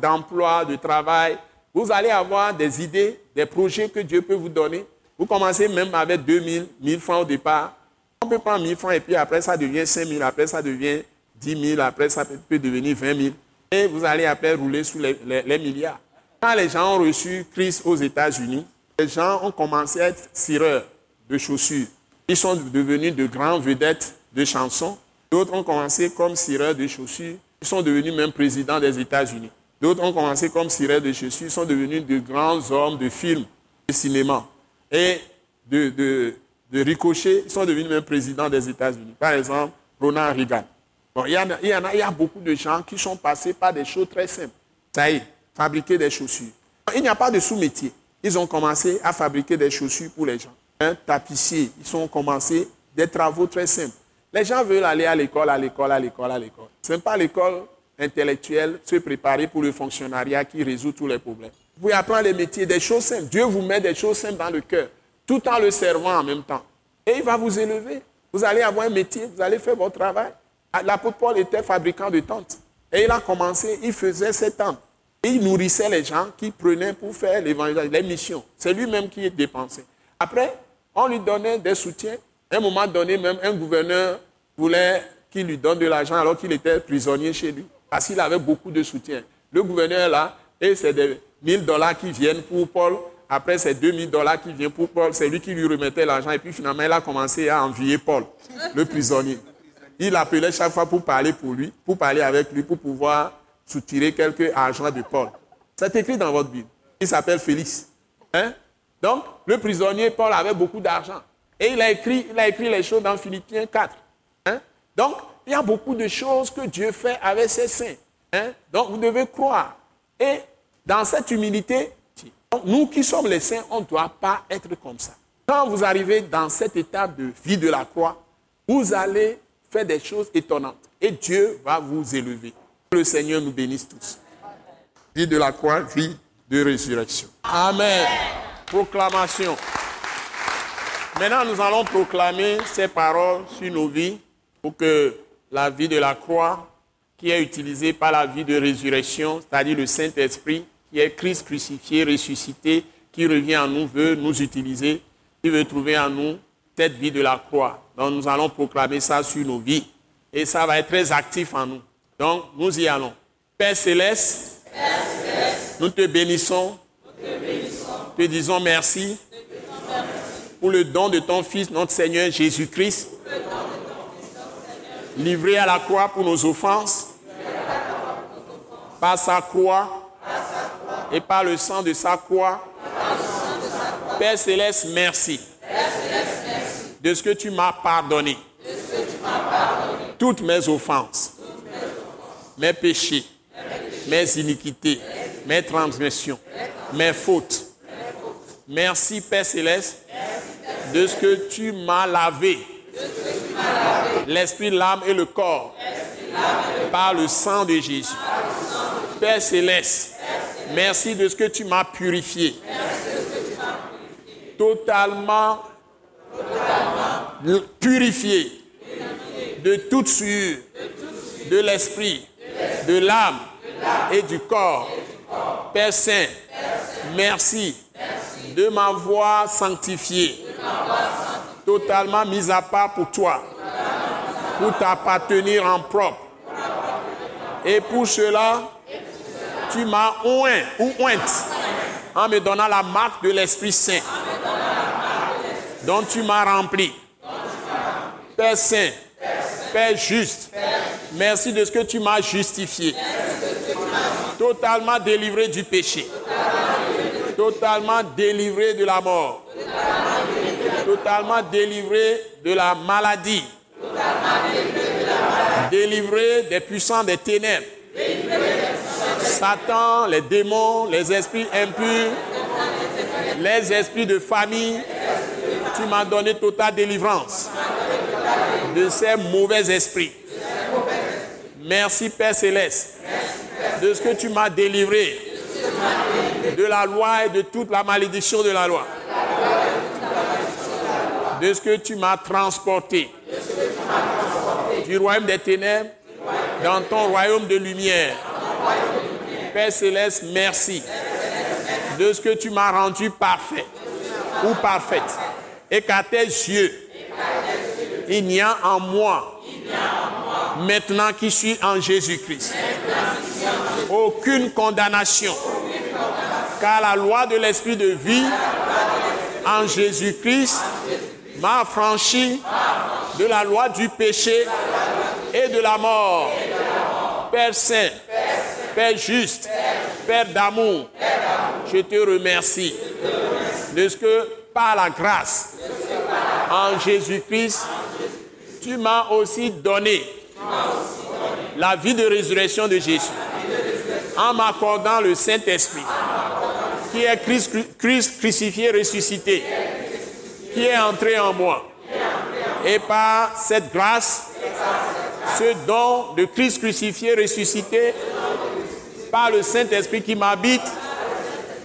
d'emploi, de, travail. Vous allez avoir des idées, des projets que Dieu peut vous donner. Vous commencez même avec 2000, 1000 francs au départ. On peut prendre 1000 francs et puis après ça devient 5000, après ça devient 10 000, après ça peut devenir 20 000 et vous allez après rouler sous les, milliards. Quand les gens ont reçu Christ aux États-Unis, les gens ont commencé à être cireurs de chaussures. Ils sont devenus de grands vedettes de chansons. D'autres ont commencé comme cireurs de chaussures. Ils sont devenus même présidents des États-Unis. D'autres ont commencé comme cireurs de chaussures. Ils sont devenus de grands hommes de films, de cinéma. Et de, ricochet, ils sont devenus même présidents des États-Unis. Par exemple, Ronald Reagan il, y a, il, y a, il y a beaucoup de gens qui sont passés par des choses très simples. Ça y est, fabriquer des chaussures. Il n'y a pas de sous-métier. Ils ont commencé à fabriquer des chaussures pour les gens. Un tapissier, ils ont commencé des travaux très simples. Les gens veulent aller à l'école, à l'école, à l'école, à l'école. Ce n'est pas l'école intellectuelle, se préparer pour le fonctionnariat qui résout tous les problèmes. Vous pouvez apprendre les métiers, des choses simples. Dieu vous met des choses simples dans le cœur, tout en le servant en même temps. Et il va vous élever. Vous allez avoir un métier, vous allez faire votre travail. Ah, l'apôtre Paul était fabricant de tentes. Et il a commencé, il faisait ses tentes. Il nourrissait les gens qui prenaient pour faire l'évangile, les missions. C'est lui-même qui dépensait. Après, on lui donnait des soutiens. À un moment donné, même un gouverneur voulait qu'il lui donne de l'argent alors qu'il était prisonnier chez lui. Parce qu'il avait beaucoup de soutien. Le gouverneur là, et c'est des 1000 dollars qui viennent pour Paul. Après, c'est 2000 dollars qui viennent pour Paul. C'est lui qui lui remettait l'argent. Et puis finalement, il a commencé à envier Paul, le prisonnier. Il appelait chaque fois pour parler pour lui, pour parler avec lui, pour pouvoir soutirer quelques argent de Paul. C'est écrit dans votre Bible. Il s'appelle Félix. Hein? Donc, le prisonnier Paul avait beaucoup d'argent. Et il a, écrit, il a écrit les choses dans Philippiens 4. Hein? Donc, il y a beaucoup de choses que Dieu fait avec ses saints. Hein? Donc, vous devez croire. Et dans cette humilité, nous qui sommes les saints, on ne doit pas être comme ça. Quand vous arrivez dans cette étape de vie de la croix, vous allez faire des choses étonnantes. Et Dieu va vous élever. Que le Seigneur nous bénisse tous. Vie de la croix, vie de résurrection. Amen. Proclamation. Maintenant, nous allons proclamer ces paroles sur nos vies pour que la vie de la croix, qui est utilisée par la vie de résurrection, c'est-à-dire le Saint-Esprit, qui est Christ crucifié, ressuscité, qui revient en nous, veut nous utiliser, qui veut trouver en nous cette vie de la croix. Donc nous allons proclamer ça sur nos vies. Et ça va être très actif en nous. Donc nous y allons. Père Céleste, nous te bénissons, te, disons merci, pour le don de ton Fils, notre Seigneur Jésus-Christ, livré à la croix pour nos offenses, par sa croix et par le sang de sa croix. Père Céleste, merci de ce que tu m'as pardonné. Toutes mes offenses, mes péchés, mes iniquités, mes transgressions, mes fautes. Merci Père Céleste de ce que tu m'as lavé. L'esprit, l'âme et le corps par le sang de Jésus. Père Céleste, merci de ce que tu m'as purifié. Totalement purifié de toute sueur, de l'esprit, de l'âme et du corps. Père Saint, merci de m'avoir sanctifié, totalement mis à part pour toi, pour t'appartenir en propre. Et pour cela, tu m'as oint ou en me donnant la marque de l'Esprit Saint dont tu m'as rempli. Père Saint, Père juste, merci de ce que tu m'as justifié. Totalement délivré du péché. Totalement délivré de la mort. Totalement délivré de la maladie. Délivré des puissants des ténèbres. Satan, les démons, les esprits impurs, les esprits de famille, tu m'as donné totale délivrance de ces mauvais esprits. Merci Père Céleste de ce que tu m'as délivré de la loi et de toute la malédiction de la loi. De ce que tu m'as transporté. Du royaume des ténèbres dans ton royaume de lumière. Père Céleste, merci de ce que tu m'as rendu parfait ou parfaite. Et qu'à tes yeux, il n'y a en moi, maintenant qui suis en Jésus-Christ, aucune condamnation, car la loi de l'esprit de vie en Jésus-Christ m'a affranchi de la loi du péché et de la mort. Père Saint, Père juste, Père d'amour, je te remercie de ce que par la grâce en Jésus-Christ, tu m'as aussi donné la vie de résurrection de Jésus en m'accordant le Saint-Esprit qui est Christ, Christ crucifié, ressuscité, qui est entré en moi. Et par cette grâce, ce don de Christ crucifié, ressuscité, par le Saint-Esprit qui m'habite,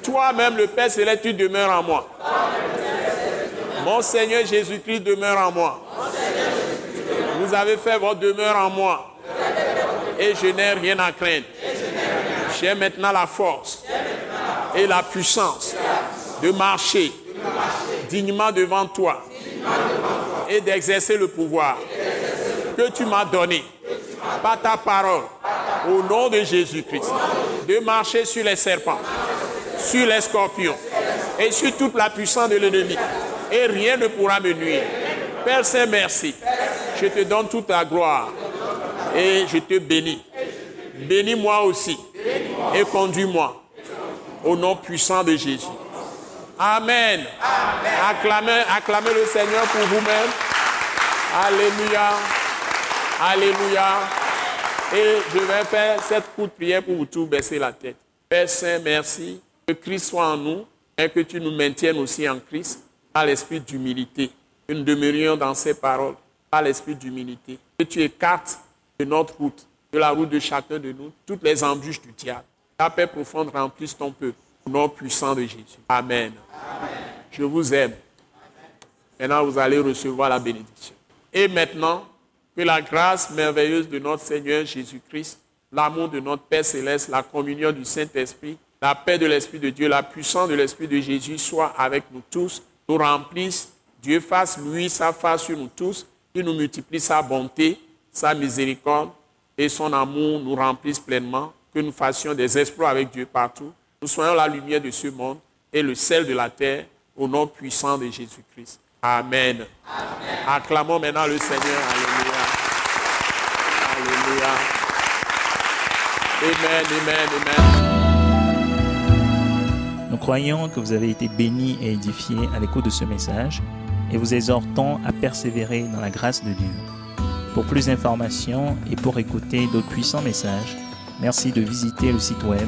toi-même, le Père Céleste, tu demeures en moi. Mon Seigneur Jésus-Christ demeure en moi. Vous avez fait votre demeure en moi. Et je n'ai rien à craindre. J'ai maintenant la force et la puissance de marcher dignement devant toi et d'exercer le pouvoir que tu m'as donné par ta parole au nom de Jésus-Christ, de marcher sur les serpents, sur les scorpions et sur toute la puissance de l'ennemi et rien ne pourra me nuire. Père Saint, merci. Je te donne toute la gloire et je te bénis. Bénis-moi aussi et conduis-moi au nom puissant de Jésus. Amen. Acclamez, acclamez le Seigneur pour vous-même. Alléluia. Alléluia. Et je vais faire cette courte prière pour vous tous baisser la tête. Père Saint, merci. Que Christ soit en nous et que tu nous maintiennes aussi en Christ l'esprit d'humilité. Que nous demeurions dans ces paroles par l'esprit d'humilité. Que tu écartes de notre route, de la route de chacun de nous, toutes les embûches du diable. La paix profonde remplisse ton peuple. Au nom puissant de Jésus. Amen. Je vous aime. Maintenant, vous allez recevoir la bénédiction. Et maintenant, que la grâce merveilleuse de notre Seigneur Jésus-Christ, l'amour de notre Père céleste, la communion du Saint-Esprit, la paix de l'Esprit de Dieu, la puissance de l'Esprit de Jésus soit avec nous tous, nous remplisse. Dieu fasse, lui, sa face sur nous tous, qu'il nous multiplie sa bonté, sa miséricorde et son amour nous remplisse pleinement, que nous fassions des exploits avec Dieu partout. Nous soyons la lumière de ce monde et le sel de la terre au nom puissant de Jésus-Christ. Amen. Acclamons maintenant le Seigneur. Alléluia. Alléluia. Amen, amen, amen. Nous croyons que vous avez été bénis et édifiés à l'écoute de ce message et vous exhortons à persévérer dans la grâce de Dieu. Pour plus d'informations et pour écouter d'autres puissants messages, merci de visiter le site web